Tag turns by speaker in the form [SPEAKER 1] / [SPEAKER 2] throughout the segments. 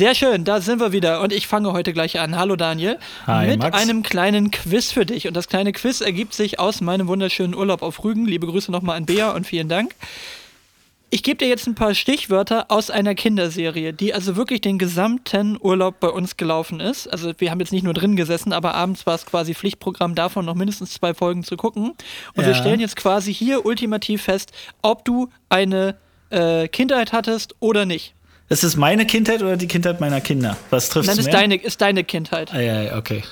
[SPEAKER 1] Sehr schön, da sind wir wieder und ich fange heute gleich an. Hallo Daniel.
[SPEAKER 2] Hi,
[SPEAKER 1] mit
[SPEAKER 2] Max.
[SPEAKER 1] einem kleinen Quiz für dich. Und das kleine Quiz ergibt sich aus meinem wunderschönen Urlaub auf Rügen. Liebe Grüße nochmal an Bea und vielen Dank. Ich gebe dir jetzt ein paar Stichwörter aus einer Kinderserie, die also wirklich den gesamten Urlaub bei uns gelaufen ist. Also wir haben jetzt nicht nur drin gesessen, aber abends war es quasi Pflichtprogramm davon, noch mindestens zwei Folgen zu gucken. Und wir
[SPEAKER 2] Ja.
[SPEAKER 1] stellen jetzt quasi hier ultimativ fest, ob du eine äh, Kindheit hattest oder nicht.
[SPEAKER 2] Ist es meine Kindheit oder die Kindheit meiner Kinder? Was trifft
[SPEAKER 1] Nein,
[SPEAKER 2] mehr?
[SPEAKER 1] ist deine, ist deine Kindheit.
[SPEAKER 2] Ah, ja, ja, okay.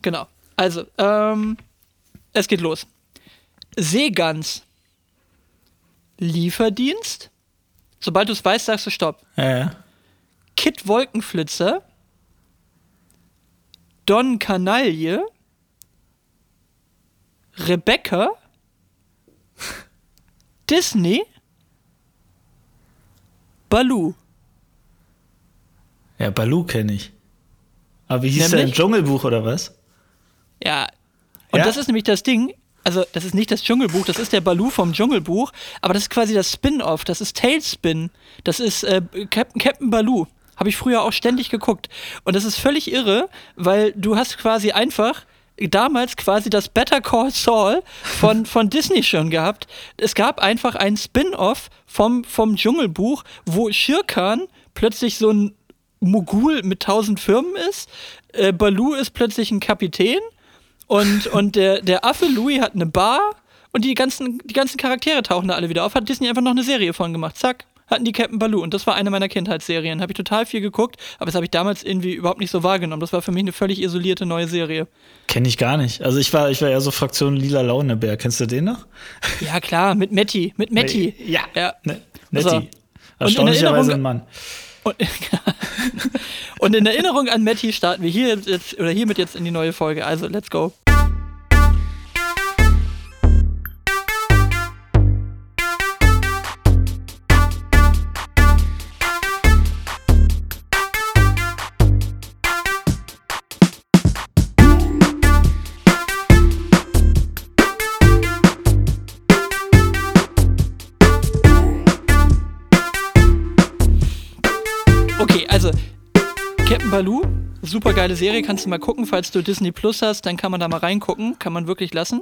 [SPEAKER 1] Genau. Also, ähm, es geht los. Seegans. Lieferdienst. Sobald du es weißt, sagst du Stopp.
[SPEAKER 2] Ja, ja.
[SPEAKER 1] Kit Wolkenflitzer. Don Kanaille. Rebecca. Disney. Baloo.
[SPEAKER 2] Ja, Baloo kenne ich. Aber wie hieß der im
[SPEAKER 1] Nämlich?
[SPEAKER 2] Dschungelbuch oder was?
[SPEAKER 1] Ja. Und
[SPEAKER 2] Ja?
[SPEAKER 1] das ist nämlich das Ding. Also, das ist nicht das Dschungelbuch, das ist der Baloo vom Dschungelbuch, aber das ist quasi das Spin-off, das ist Tailspin. Das ist äh, Captain, Captain Baloo. Habe ich früher auch ständig geguckt. Und das ist völlig irre, weil du hast quasi einfach damals quasi das Better Call Saul von, von Disney schon gehabt. Es gab einfach ein Spin-off vom, vom Dschungelbuch, wo Shirkan plötzlich so ein Mogul mit tausend Firmen ist. Äh, Baloo ist plötzlich ein Kapitän und, und der, der Affe Louis hat eine Bar und die ganzen, die ganzen Charaktere tauchen da alle wieder auf. Hat Disney einfach noch eine Serie von gemacht. Zack, hatten die Captain Baloo. Und das war eine meiner Kindheitsserien. Habe ich total viel geguckt, aber das habe ich damals irgendwie überhaupt nicht so wahrgenommen. Das war für mich eine völlig isolierte neue Serie.
[SPEAKER 2] Kenne ich gar nicht. Also ich war, ich war eher so Fraktion Lila Launebär. Kennst du den noch?
[SPEAKER 1] Ja, klar, mit Metti. Mit Metti.
[SPEAKER 2] Ja.
[SPEAKER 1] Ja.
[SPEAKER 2] Ne,
[SPEAKER 1] So.
[SPEAKER 2] Netti.
[SPEAKER 1] Und in
[SPEAKER 2] Erstaunlicherweise
[SPEAKER 1] Erinnerung-
[SPEAKER 2] ein Mann.
[SPEAKER 1] Und, und in Erinnerung an Matti starten wir hier jetzt oder hiermit jetzt in die neue Folge. Also, let's go. Geile Serie, kannst du mal gucken, falls du Disney Plus hast, dann kann man da mal reingucken, kann man wirklich lassen.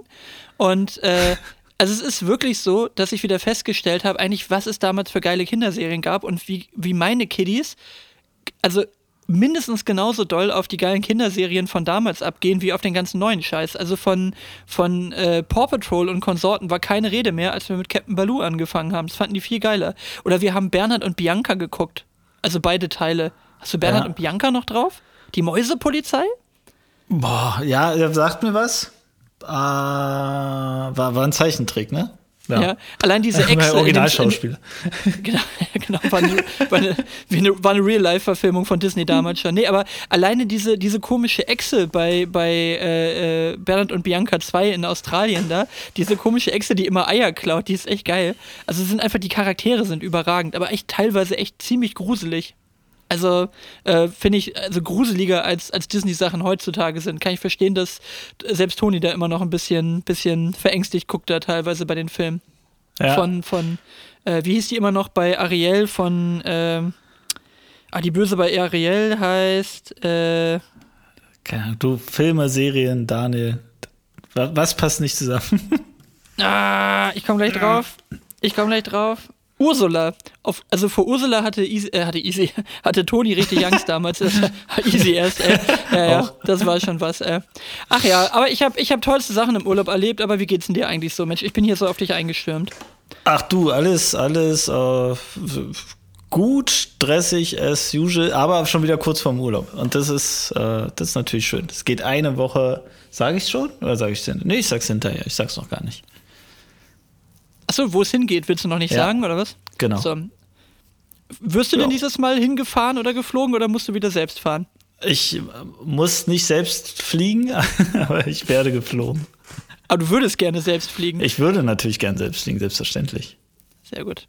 [SPEAKER 1] Und äh, also es ist wirklich so, dass ich wieder festgestellt habe, eigentlich, was es damals für geile Kinderserien gab und wie, wie meine Kiddies, also mindestens genauso doll auf die geilen Kinderserien von damals abgehen, wie auf den ganzen neuen Scheiß. Also von, von äh, Paw Patrol und Konsorten war keine Rede mehr, als wir mit Captain Baloo angefangen haben. Das fanden die viel geiler. Oder wir haben Bernhard und Bianca geguckt. Also beide Teile. Hast du Bernhard
[SPEAKER 2] Ja.
[SPEAKER 1] und Bianca noch drauf? Die Mäusepolizei?
[SPEAKER 2] Boah, ja, er sagt mir was. Äh, war, war ein Zeichentrick, ne?
[SPEAKER 1] Ja. Allein diese Echse.
[SPEAKER 2] Originalschauspieler.
[SPEAKER 1] Genau, genau war eine, war eine, war eine Real-Life-Verfilmung von Disney damals schon. Nee, aber alleine diese, diese komische Echse bei, bei äh, äh, Bernhard und Bianca 2 in Australien da, diese komische Echse, die immer Eier klaut, die ist echt geil. Also sind einfach, die Charaktere sind überragend, aber echt teilweise echt ziemlich gruselig. Also äh, finde ich, also gruseliger als, als Disney-Sachen heutzutage sind. Kann ich verstehen, dass selbst Toni da immer noch ein bisschen, bisschen verängstigt guckt da teilweise bei den Filmen
[SPEAKER 2] Ja.
[SPEAKER 1] von, von äh, wie hieß die immer noch bei Ariel von, ähm, ah, die Böse bei Ariel heißt, äh,
[SPEAKER 2] Keine Ahnung, du Filme, Serien, Daniel. Was, was passt nicht zusammen?
[SPEAKER 1] ah, ich komme gleich drauf, ich komme gleich drauf. Ursula. Auf, also vor Ursula hatte Easy, äh, hatte Easy, hatte Toni richtig Angst damals. Das war Easy erst, äh, ja,
[SPEAKER 2] Auch.
[SPEAKER 1] das war schon was. Äh. Ach ja, aber ich habe ich hab tollste Sachen im Urlaub erlebt, aber wie geht's denn dir eigentlich so, Mensch? Ich bin hier so auf dich eingestürmt.
[SPEAKER 2] Ach du, alles, alles äh, gut, stressig as usual, aber schon wieder kurz vorm Urlaub. Und das ist, äh, das ist natürlich schön. Es geht eine Woche, sage ich schon? Oder sage ich es hinterher? Nee, ich sag's hinterher, ich sag's noch gar nicht.
[SPEAKER 1] Achso, wo es hingeht, willst du noch nicht
[SPEAKER 2] Ja.
[SPEAKER 1] sagen, oder was?
[SPEAKER 2] Genau.
[SPEAKER 1] So. Wirst du denn
[SPEAKER 2] Ja.
[SPEAKER 1] dieses Mal hingefahren oder geflogen oder musst du wieder selbst fahren?
[SPEAKER 2] Ich äh, muss nicht selbst fliegen, aber ich werde geflogen.
[SPEAKER 1] Aber du würdest gerne selbst fliegen.
[SPEAKER 2] Ich würde natürlich gern selbst fliegen, selbstverständlich.
[SPEAKER 1] Sehr gut.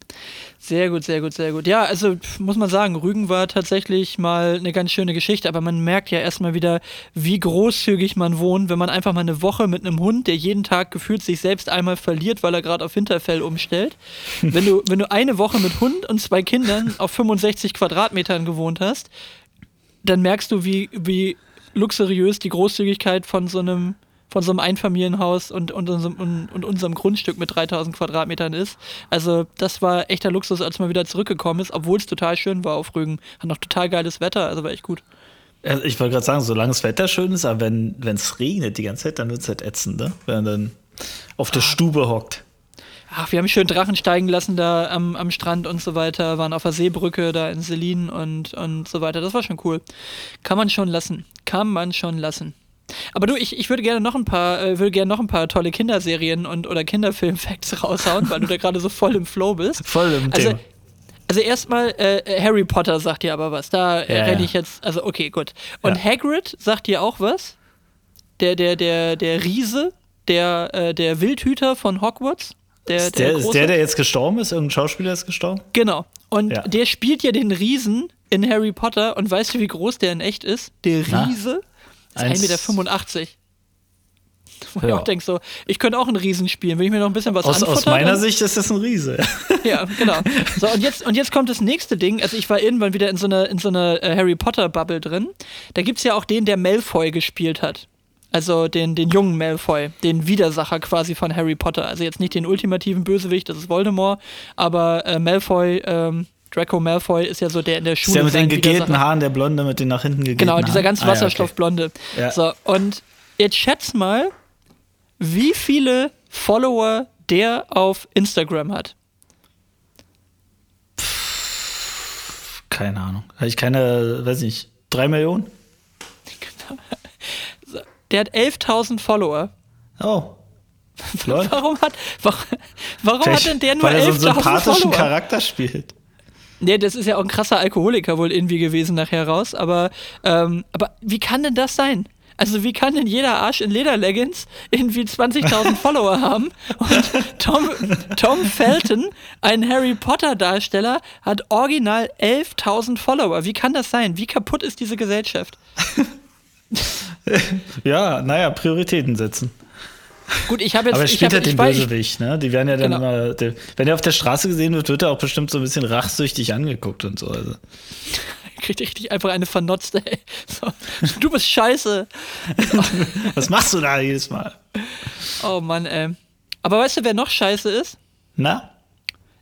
[SPEAKER 1] Sehr gut, sehr gut, sehr gut. Ja, also muss man sagen, Rügen war tatsächlich mal eine ganz schöne Geschichte, aber man merkt ja erstmal wieder, wie großzügig man wohnt, wenn man einfach mal eine Woche mit einem Hund, der jeden Tag gefühlt sich selbst einmal verliert, weil er gerade auf Winterfell umstellt. wenn du, wenn du eine Woche mit Hund und zwei Kindern auf 65 Quadratmetern gewohnt hast, dann merkst du, wie, wie luxuriös die Großzügigkeit von so einem von so einem Einfamilienhaus und, und, unserem, und, und unserem Grundstück mit 3000 Quadratmetern ist. Also das war echter Luxus, als man wieder zurückgekommen ist, obwohl es total schön war auf Rügen. Hat noch total geiles Wetter, also war echt gut.
[SPEAKER 2] Ich wollte gerade sagen, solange das Wetter schön ist, aber wenn es regnet die ganze Zeit, dann wird es halt ätzend, ne? wenn man dann auf der ah. Stube hockt.
[SPEAKER 1] Ach, wir haben schön Drachen steigen lassen da am, am Strand und so weiter, waren auf der Seebrücke da in Selin und, und so weiter. Das war schon cool. Kann man schon lassen. Kann man schon lassen. Aber du, ich, ich würde gerne noch ein paar, äh, würde gerne noch ein paar tolle Kinderserien und oder Kinderfilm-Facts raushauen, weil du da gerade so voll im Flow bist.
[SPEAKER 2] Voll im
[SPEAKER 1] also,
[SPEAKER 2] Thema.
[SPEAKER 1] Also erstmal, äh, Harry Potter sagt dir aber was. Da äh, ja, renne ich jetzt, also okay, gut. Und ja. Hagrid sagt dir auch was? Der, der, der, der Riese, der, äh, der Wildhüter von Hogwarts.
[SPEAKER 2] Der, ist, der, der ist der, der jetzt gestorben ist? Irgendein Schauspieler ist gestorben?
[SPEAKER 1] Genau. Und ja. der spielt ja den Riesen in Harry Potter. Und weißt du, wie groß der in echt ist? Der Riese Na? Ist 1,85 Meter. Wo ja. ich auch denke, so, ich könnte auch einen Riesen spielen, wenn ich mir noch ein bisschen was
[SPEAKER 2] aus, Aus meiner Sicht ist das ein Riese.
[SPEAKER 1] ja, genau. So, und jetzt, und jetzt kommt das nächste Ding. Also, ich war irgendwann wieder in so einer, in so einer äh, Harry Potter-Bubble drin. Da gibt es ja auch den, der Malfoy gespielt hat. Also den, den jungen Malfoy, den Widersacher quasi von Harry Potter. Also jetzt nicht den ultimativen Bösewicht, das ist Voldemort, aber äh, Malfoy, ähm, Draco Malfoy ist ja so der in der Schule.
[SPEAKER 2] Ist ja mit den gegelten Haaren, der Blonde mit den nach hinten gegelten
[SPEAKER 1] Genau, dieser ganz Wasserstoffblonde. Ah, ja, okay. So, und jetzt schätz mal, wie viele Follower der auf Instagram hat.
[SPEAKER 2] keine Ahnung. Habe ich keine, weiß nicht, drei Millionen?
[SPEAKER 1] Der hat 11.000 Follower.
[SPEAKER 2] Oh.
[SPEAKER 1] warum hat, warum, warum hat denn der nur 11.000 Follower? Weil er so einen sympathischen Follower?
[SPEAKER 2] Charakter spielt.
[SPEAKER 1] Nee, das ist ja auch ein krasser Alkoholiker wohl irgendwie gewesen nachher raus. Aber, ähm, aber wie kann denn das sein? Also wie kann denn jeder Arsch in Lederleggings irgendwie 20.000 Follower haben und Tom, Tom Felton, ein Harry Potter Darsteller, hat original 11.000 Follower. Wie kann das sein? Wie kaputt ist diese Gesellschaft?
[SPEAKER 2] ja, naja, Prioritäten setzen.
[SPEAKER 1] Gut, ich habe jetzt.
[SPEAKER 2] Aber er spielt
[SPEAKER 1] halt
[SPEAKER 2] den Bösewicht, ne? Die werden ja dann genau. immer. Der, wenn er auf der Straße gesehen wird, wird er auch bestimmt so ein bisschen rachsüchtig angeguckt und so. Also.
[SPEAKER 1] Kriegt richtig einfach eine vernotzte, ey. So, du bist scheiße.
[SPEAKER 2] Was machst du da jedes Mal?
[SPEAKER 1] Oh Mann, ey. Aber weißt du, wer noch scheiße ist?
[SPEAKER 2] Na?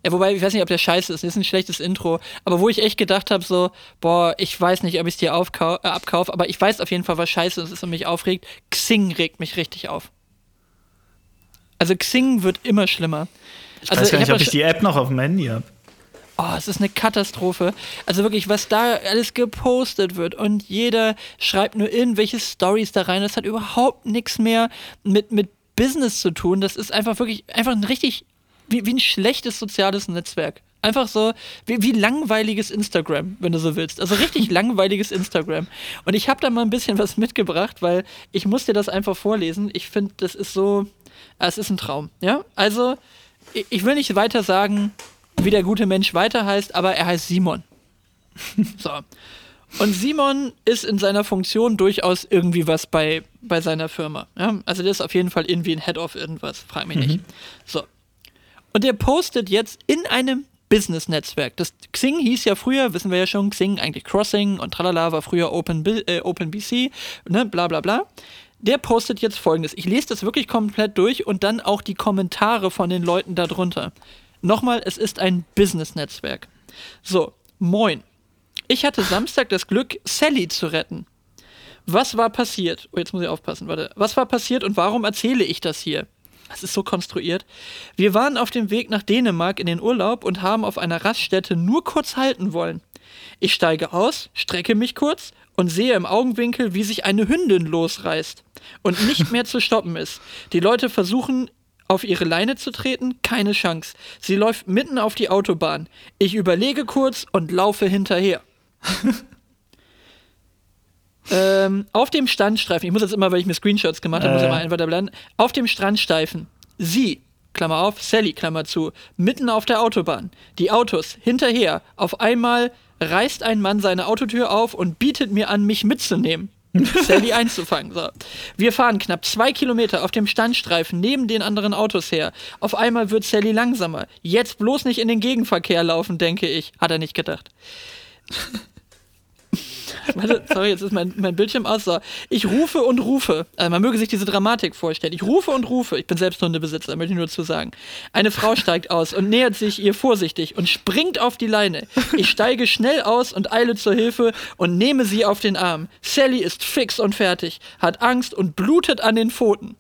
[SPEAKER 1] Ja, wobei, ich weiß nicht, ob der scheiße ist. Das ist ein schlechtes Intro. Aber wo ich echt gedacht habe, so, boah, ich weiß nicht, ob ich es dir äh, abkaufe, aber ich weiß auf jeden Fall, was scheiße ist und mich aufregt. Xing regt mich richtig auf. Also Xing wird immer schlimmer.
[SPEAKER 2] Ich also, weiß gar nicht, ich ob ich die App noch auf dem Handy habe.
[SPEAKER 1] Oh, es ist eine Katastrophe. Also wirklich, was da alles gepostet wird und jeder schreibt nur irgendwelche Stories da rein. Das hat überhaupt nichts mehr mit, mit Business zu tun. Das ist einfach wirklich einfach ein richtig wie, wie ein schlechtes soziales Netzwerk. Einfach so, wie, wie langweiliges Instagram, wenn du so willst. Also richtig langweiliges Instagram. Und ich habe da mal ein bisschen was mitgebracht, weil ich muss dir das einfach vorlesen. Ich finde, das ist so, es ist ein Traum. Ja, also ich will nicht weiter sagen, wie der gute Mensch weiter heißt, aber er heißt Simon. So. Und Simon ist in seiner Funktion durchaus irgendwie was bei, bei seiner Firma. Ja? Also der ist auf jeden Fall irgendwie ein Head of irgendwas, frag mich mhm. nicht. So. Und der postet jetzt in einem Business-Netzwerk. Das Xing hieß ja früher, wissen wir ja schon, Xing eigentlich Crossing und tralala war früher Open, äh, OpenBC, ne, bla bla bla. Der postet jetzt folgendes. Ich lese das wirklich komplett durch und dann auch die Kommentare von den Leuten darunter. Nochmal, es ist ein Business-Netzwerk. So, moin. Ich hatte Samstag das Glück, Sally zu retten. Was war passiert? Oh, jetzt muss ich aufpassen, warte. Was war passiert und warum erzähle ich das hier? Das ist so konstruiert. Wir waren auf dem Weg nach Dänemark in den Urlaub und haben auf einer Raststätte nur kurz halten wollen. Ich steige aus, strecke mich kurz und sehe im Augenwinkel, wie sich eine Hündin losreißt und nicht mehr zu stoppen ist. Die Leute versuchen, auf ihre Leine zu treten, keine Chance. Sie läuft mitten auf die Autobahn. Ich überlege kurz und laufe hinterher. Ähm, auf dem Standstreifen, ich muss jetzt immer, weil ich mir Screenshots gemacht habe, äh. muss ich mal einfach da bleiben. Auf dem Strandstreifen, sie, Klammer auf, Sally, Klammer zu, mitten auf der Autobahn. Die Autos hinterher. Auf einmal reißt ein Mann seine Autotür auf und bietet mir an, mich mitzunehmen. Sally einzufangen. So. Wir fahren knapp zwei Kilometer auf dem Standstreifen neben den anderen Autos her. Auf einmal wird Sally langsamer. Jetzt bloß nicht in den Gegenverkehr laufen, denke ich. Hat er nicht gedacht. Warte, sorry, jetzt ist mein, mein Bildschirm aus. So. Ich rufe und rufe. Also man möge sich diese Dramatik vorstellen. Ich rufe und rufe. Ich bin selbst Hundebesitzer, möchte ich nur zu sagen. Eine Frau steigt aus und nähert sich ihr vorsichtig und springt auf die Leine. Ich steige schnell aus und eile zur Hilfe und nehme sie auf den Arm. Sally ist fix und fertig, hat Angst und blutet an den Pfoten.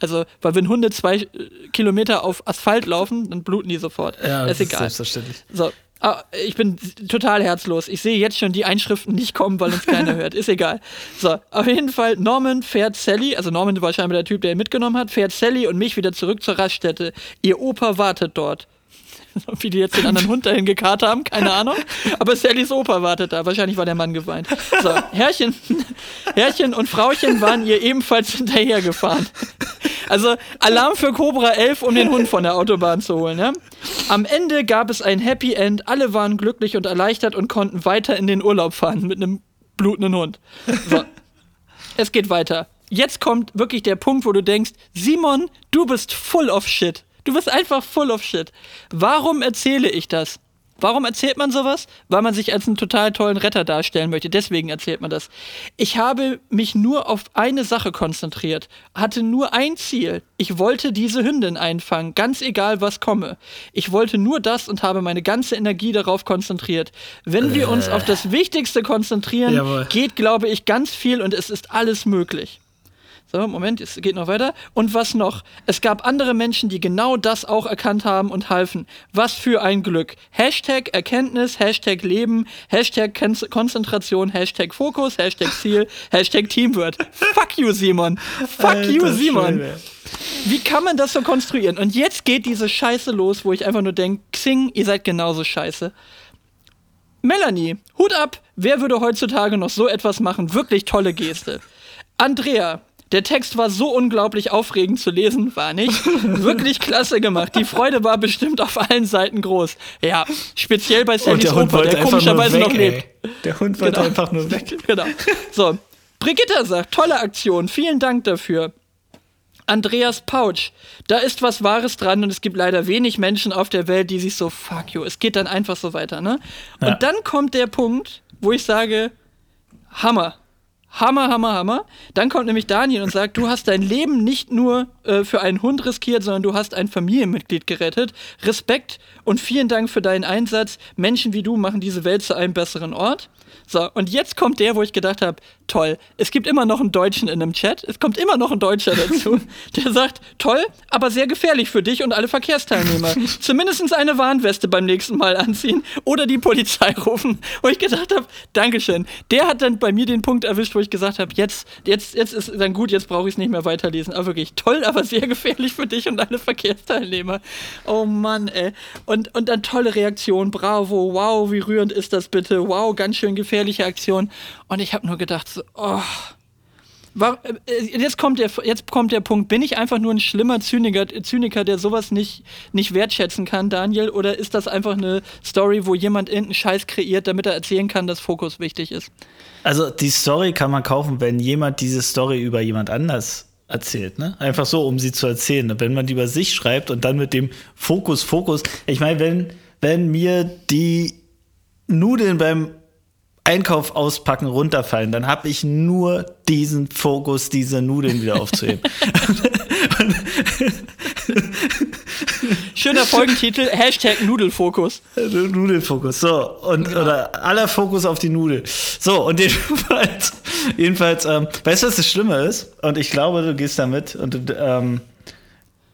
[SPEAKER 1] Also, weil wenn Hunde zwei äh, Kilometer auf Asphalt laufen, dann bluten die sofort.
[SPEAKER 2] Ja,
[SPEAKER 1] ist
[SPEAKER 2] das
[SPEAKER 1] egal.
[SPEAKER 2] selbstverständlich.
[SPEAKER 1] So. Ah, ich bin total herzlos. Ich sehe jetzt schon die Einschriften nicht kommen, weil uns keiner hört. Ist egal. So, auf jeden Fall, Norman fährt Sally, also Norman war scheinbar der Typ, der ihn mitgenommen hat, fährt Sally und mich wieder zurück zur Raststätte. Ihr Opa wartet dort. Wie die jetzt den anderen Hund dahin gekarrt haben, keine Ahnung. Aber Sallys Opa wartet da. Wahrscheinlich war der Mann geweint. So, Herrchen, Herrchen und Frauchen waren ihr ebenfalls hinterhergefahren. Also Alarm für Cobra 11, um den Hund von der Autobahn zu holen. Ja? Am Ende gab es ein Happy End. Alle waren glücklich und erleichtert und konnten weiter in den Urlaub fahren mit einem blutenden Hund. So. Es geht weiter. Jetzt kommt wirklich der Punkt, wo du denkst, Simon, du bist full of shit. Du bist einfach full of shit. Warum erzähle ich das? Warum erzählt man sowas? Weil man sich als einen total tollen Retter darstellen möchte. Deswegen erzählt man das. Ich habe mich nur auf eine Sache konzentriert, hatte nur ein Ziel. Ich wollte diese Hündin einfangen, ganz egal was komme. Ich wollte nur das und habe meine ganze Energie darauf konzentriert. Wenn wir uns auf das Wichtigste konzentrieren,
[SPEAKER 2] Jawohl.
[SPEAKER 1] geht, glaube ich, ganz viel und es ist alles möglich. So, Moment, es geht noch weiter. Und was noch? Es gab andere Menschen, die genau das auch erkannt haben und halfen. Was für ein Glück. Hashtag Erkenntnis, Hashtag Leben, Hashtag Kon- Konzentration, Hashtag Fokus, Hashtag Ziel, Hashtag Teamwork. Fuck you, Simon. Fuck you,
[SPEAKER 2] Alter
[SPEAKER 1] Simon.
[SPEAKER 2] Schwede.
[SPEAKER 1] Wie kann man das so konstruieren? Und jetzt geht diese Scheiße los, wo ich einfach nur denke, Xing, ihr seid genauso scheiße. Melanie, Hut ab. Wer würde heutzutage noch so etwas machen? Wirklich tolle Geste. Andrea, der Text war so unglaublich aufregend zu lesen, war nicht. Wirklich klasse gemacht. Die Freude war bestimmt auf allen Seiten groß. Ja, speziell bei Sallys
[SPEAKER 2] der Hund
[SPEAKER 1] Opa, der komischerweise
[SPEAKER 2] weg,
[SPEAKER 1] noch lebt.
[SPEAKER 2] Der Hund wollte
[SPEAKER 1] Genau.
[SPEAKER 2] einfach nur weg.
[SPEAKER 1] Genau. So, Brigitta sagt, tolle Aktion, vielen Dank dafür. Andreas Pouch, da ist was Wahres dran und es gibt leider wenig Menschen auf der Welt, die sich so, fuck you, es geht dann einfach so weiter, ne?
[SPEAKER 2] Ja.
[SPEAKER 1] Und dann kommt der Punkt, wo ich sage, Hammer. Hammer, Hammer, Hammer. Dann kommt nämlich Daniel und sagt, du hast dein Leben nicht nur äh, für einen Hund riskiert, sondern du hast ein Familienmitglied gerettet. Respekt und vielen Dank für deinen Einsatz. Menschen wie du machen diese Welt zu einem besseren Ort. So, und jetzt kommt der, wo ich gedacht habe, toll, es gibt immer noch einen Deutschen in einem Chat, es kommt immer noch ein Deutscher dazu, der sagt, toll, aber sehr gefährlich für dich und alle Verkehrsteilnehmer. Zumindest eine Warnweste beim nächsten Mal anziehen oder die Polizei rufen. Wo ich gedacht habe, Dankeschön. Der hat dann bei mir den Punkt erwischt, wo ich gesagt habe, jetzt, jetzt, jetzt ist dann gut, jetzt brauche ich es nicht mehr weiterlesen. Aber wirklich toll, aber sehr gefährlich für dich und alle Verkehrsteilnehmer. Oh Mann, ey. Und, und dann tolle Reaktion, bravo, wow, wie rührend ist das bitte, wow, ganz schön gefährliche Aktion. Und ich habe nur gedacht, so, oh. War, äh, jetzt, kommt der, jetzt kommt der Punkt, bin ich einfach nur ein schlimmer Zyniker, Zyniker, der sowas nicht, nicht wertschätzen kann, Daniel? Oder ist das einfach eine Story, wo jemand irgendeinen Scheiß kreiert, damit er erzählen kann, dass Fokus wichtig ist?
[SPEAKER 2] Also die Story kann man kaufen, wenn jemand diese Story über jemand anders erzählt, ne? Einfach so, um sie zu erzählen. Wenn man die über sich schreibt und dann mit dem Fokus, Fokus. Ich meine, wenn, wenn mir die Nudeln beim Einkauf auspacken runterfallen, dann habe ich nur diesen Fokus, diese Nudeln wieder aufzuheben.
[SPEAKER 1] Schöner Folgentitel, Hashtag Nudelfokus.
[SPEAKER 2] Nudelfokus, so. Und, Oder aller Fokus auf die Nudel. So, und jedenfalls, jedenfalls, ähm, weißt du, was das Schlimme ist? Und ich glaube, du gehst damit. Und ähm,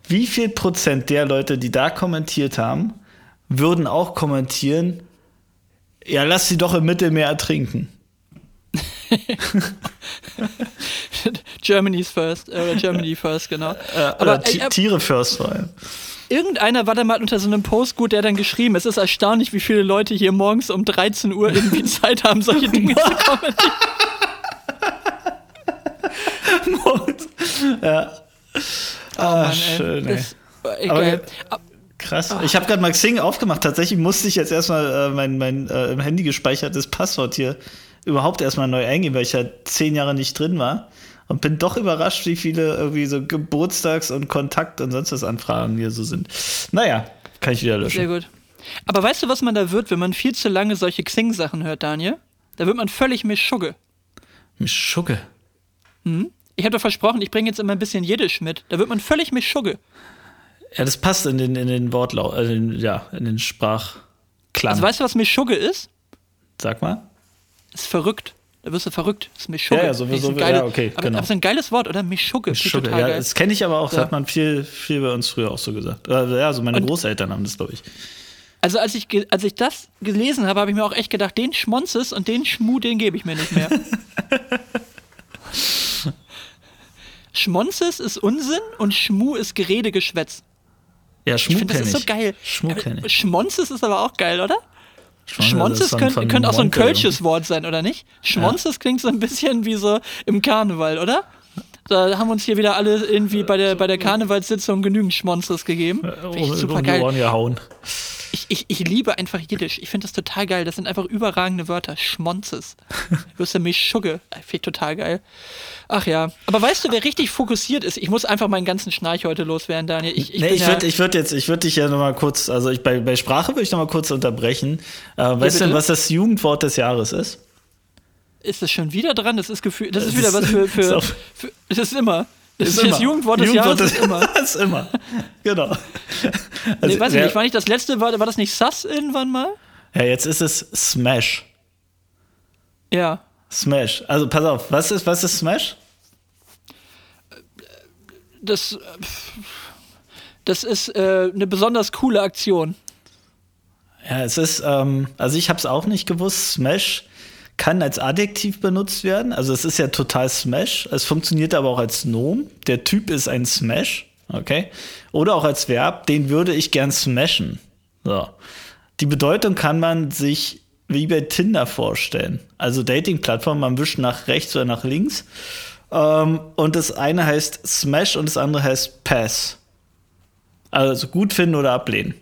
[SPEAKER 2] wie viel Prozent der Leute, die da kommentiert haben, würden auch kommentieren, ja, lass sie doch im Mittelmeer ertrinken.
[SPEAKER 1] Germany's first, äh, Germany first, genau.
[SPEAKER 2] Äh,
[SPEAKER 1] Aber
[SPEAKER 2] oder
[SPEAKER 1] äh,
[SPEAKER 2] Tiere first vor allem.
[SPEAKER 1] irgendeiner war da mal unter so einem Post gut, der dann geschrieben, es ist erstaunlich, wie viele Leute hier morgens um 13 Uhr irgendwie Zeit haben, solche Dinge zu kommentieren.
[SPEAKER 2] ja.
[SPEAKER 1] Oh
[SPEAKER 2] Ah,
[SPEAKER 1] Mann, ey.
[SPEAKER 2] schön, ey.
[SPEAKER 1] Das, äh,
[SPEAKER 2] Aber- Krass. Ich habe gerade mal Xing aufgemacht. Tatsächlich musste ich jetzt erstmal äh, mein, mein äh, im Handy gespeichertes Passwort hier überhaupt erstmal neu eingeben, weil ich ja zehn Jahre nicht drin war. Und bin doch überrascht, wie viele irgendwie so Geburtstags- und Kontakt- und sonst was Anfragen hier so sind. Naja, kann ich wieder löschen.
[SPEAKER 1] Sehr gut. Aber weißt du, was man da wird, wenn man viel zu lange solche Xing-Sachen hört, Daniel? Da wird man völlig Mischugge.
[SPEAKER 2] Mischugge.
[SPEAKER 1] Ich habe doch versprochen, ich bringe jetzt immer ein bisschen Jiddisch mit. Da wird man völlig Mischugge.
[SPEAKER 2] Ja, das passt in den, in den Wortlaut, äh, in, ja, in den Sprachklang.
[SPEAKER 1] Also weißt du, was Mischugge ist?
[SPEAKER 2] Sag mal.
[SPEAKER 1] Ist verrückt. Da wirst du verrückt. Das ist Mischugge.
[SPEAKER 2] Ja, ja, sowieso,
[SPEAKER 1] ein
[SPEAKER 2] ja, okay,
[SPEAKER 1] aber,
[SPEAKER 2] genau.
[SPEAKER 1] aber ist ein geiles Wort, oder? Mischugge.
[SPEAKER 2] Mischugge, ja,
[SPEAKER 1] geil.
[SPEAKER 2] das kenne ich aber auch, das
[SPEAKER 1] Ja.
[SPEAKER 2] hat man viel, viel bei uns früher auch so gesagt. Äh, Ja, also meine
[SPEAKER 1] Und-
[SPEAKER 2] Großeltern haben das, glaube ich.
[SPEAKER 1] Also als ich, als ich das gelesen habe, habe ich mir auch echt gedacht, den Schmonzes und den Schmu, den gebe ich mir nicht mehr. Schmonzes ist Unsinn und Schmu ist Gerede,
[SPEAKER 2] Ja,
[SPEAKER 1] Ich
[SPEAKER 2] Schmuck
[SPEAKER 1] finde, das
[SPEAKER 2] kenne
[SPEAKER 1] ist
[SPEAKER 2] ich.
[SPEAKER 1] so geil.
[SPEAKER 2] Schmuck ich.
[SPEAKER 1] Schmonzes ist aber auch geil, oder?
[SPEAKER 2] Schmonzes
[SPEAKER 1] könnte
[SPEAKER 2] von
[SPEAKER 1] könnte auch so ein kölsches Wort sein, oder nicht? Schmonzes klingt so ein bisschen wie so im Karneval, oder? Da haben uns hier wieder alle irgendwie bei der, bei der Karnevalssitzung genügend Schmonzes gegeben. Finde ich
[SPEAKER 2] Oh,
[SPEAKER 1] super geil. Ich, ich, ich liebe einfach Jiddisch. Ich finde das total geil. Das sind einfach überragende Wörter. Schmonzes. Wirst du mich schugge. Finde ich total geil. Ach ja. Aber weißt du, wer richtig fokussiert ist? Ich muss einfach meinen ganzen Schnarch heute loswerden, Daniel. Ich, ich
[SPEAKER 2] nee, ich
[SPEAKER 1] ja,
[SPEAKER 2] würde ich würd jetzt, ich würde dich ja noch mal kurz, also ich, bei, bei Sprache würde ich noch mal kurz unterbrechen. Äh, weißt du denn, was das Jugendwort des Jahres ist?
[SPEAKER 1] ist das schon wieder dran? Das ist Gefühl, das ist wieder
[SPEAKER 2] ist-
[SPEAKER 1] was für,
[SPEAKER 2] ist
[SPEAKER 1] für, für das ist immer. Das ist,
[SPEAKER 2] immer.
[SPEAKER 1] das Jugendwort des Jahres ist immer.
[SPEAKER 2] ist immer. Genau. Also,
[SPEAKER 1] Nee, weiß ich nicht, war nicht das letzte, war, war das nicht Sass irgendwann mal?
[SPEAKER 2] Ja, jetzt ist es Smash.
[SPEAKER 1] Ja.
[SPEAKER 2] Smash. Also pass auf, was ist, was ist Smash?
[SPEAKER 1] Das, äh, das ist äh, eine besonders coole Aktion.
[SPEAKER 2] Ja, es ist, ähm, also ich habe es auch nicht gewusst. Smash kann als Adjektiv benutzt werden. Also es ist ja total Smash. Es funktioniert aber auch als Nom. Der Typ ist ein Smash. Okay. Oder auch als Verb, den würde ich gern smashen. So. Die Bedeutung kann man sich wie bei Tinder vorstellen. Also Dating-Plattform, man wischt nach rechts oder nach links. Ähm, und das eine heißt Smash und das andere heißt Pass. Also gut finden oder ablehnen.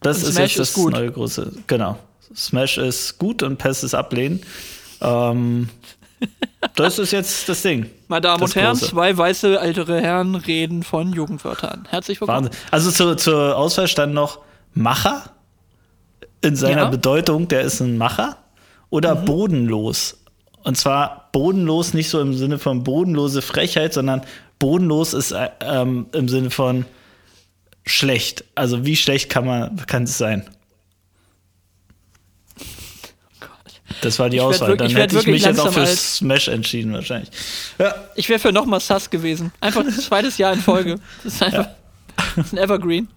[SPEAKER 2] Das
[SPEAKER 1] Und
[SPEAKER 2] ist
[SPEAKER 1] Smash
[SPEAKER 2] jetzt das
[SPEAKER 1] ist gut.
[SPEAKER 2] neue große. Genau. Smash ist gut und Pass ist ablehnen. Ähm, das ist jetzt das Ding.
[SPEAKER 1] Meine Damen
[SPEAKER 2] Das
[SPEAKER 1] und Herren,
[SPEAKER 2] Große.
[SPEAKER 1] zwei weiße ältere Herren reden von Jugendwörtern. Herzlich willkommen.
[SPEAKER 2] Wahnsinn. Also zur, zur Auswahl stand noch Macher in seiner
[SPEAKER 1] Ja.
[SPEAKER 2] Bedeutung, der ist ein Macher oder
[SPEAKER 1] Mhm.
[SPEAKER 2] bodenlos. Und zwar bodenlos nicht so im Sinne von bodenlose Frechheit, sondern bodenlos ist äh, ähm, im Sinne von schlecht. Also wie schlecht kann man kann es sein? Das war die
[SPEAKER 1] Ich
[SPEAKER 2] Auswahl.
[SPEAKER 1] wirk-
[SPEAKER 2] Dann hätte ich mich
[SPEAKER 1] wirklich
[SPEAKER 2] jetzt auch für. Smash entschieden wahrscheinlich. Ja,
[SPEAKER 1] Ich wäre für nochmal Sass gewesen. Einfach das zweites Jahr in Folge. Das ist einfach ist ein Evergreen.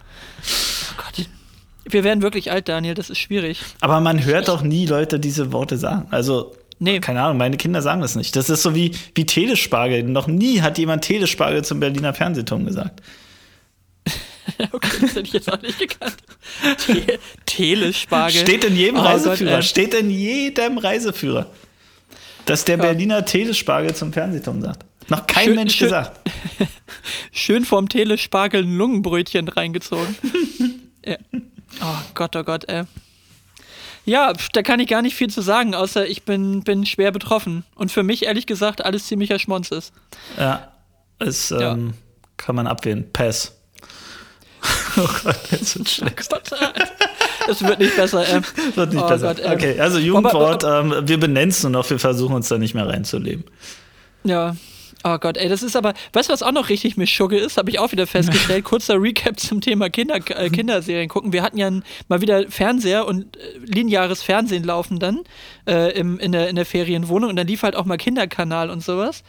[SPEAKER 1] Wir werden wirklich alt, Daniel. Das ist schwierig.
[SPEAKER 2] Aber man hört doch nie Leute diese Worte sagen. Also,
[SPEAKER 1] Nee.
[SPEAKER 2] keine Ahnung, meine Kinder sagen das nicht. Das ist so wie, wie Telespargel. Noch nie hat jemand Telespargel zum Berliner Fernsehturm gesagt.
[SPEAKER 1] Okay, das hätte ich jetzt auch nicht gekannt. Te Telespargel.
[SPEAKER 2] Steht in jedem
[SPEAKER 1] Oh
[SPEAKER 2] Reiseführer.
[SPEAKER 1] Gott, ey.
[SPEAKER 2] steht in jedem Reiseführer. Dass der
[SPEAKER 1] Ja.
[SPEAKER 2] Berliner Telespargel zum Fernsehturm sagt. Noch kein
[SPEAKER 1] Schön-
[SPEAKER 2] Mensch
[SPEAKER 1] schön-
[SPEAKER 2] gesagt.
[SPEAKER 1] Schön vorm Telespargel ein Lungenbrötchen reingezogen. ja. Oh Gott, oh Gott, ey. Ja, da kann ich gar nicht viel zu sagen, außer ich bin, bin schwer betroffen. Und für mich, ehrlich gesagt, alles ziemlicher Schmonz ist.
[SPEAKER 2] Ja, es
[SPEAKER 1] Ja.
[SPEAKER 2] ähm, kann man abwählen. Pass. oh Gott, jetzt wird schlecht.
[SPEAKER 1] Gott, Es wird nicht besser, ey.
[SPEAKER 2] Wird nicht
[SPEAKER 1] Oh
[SPEAKER 2] besser.
[SPEAKER 1] Gott, ey.
[SPEAKER 2] okay, also Jugendwort, ähm, wir benennen es nur noch, wir versuchen uns da nicht mehr reinzuleben.
[SPEAKER 1] Ja. Oh Gott, ey, das ist aber, weißt du, was auch noch richtig Mischugge ist? Habe ich auch wieder festgestellt. Kurzer Recap zum Thema Kinder, äh, Kinderserien gucken. Wir hatten ja mal wieder Fernseher und äh, lineares Fernsehen laufen dann äh, im, in, der, in der Ferienwohnung und dann lief halt auch mal Kinderkanal und sowas.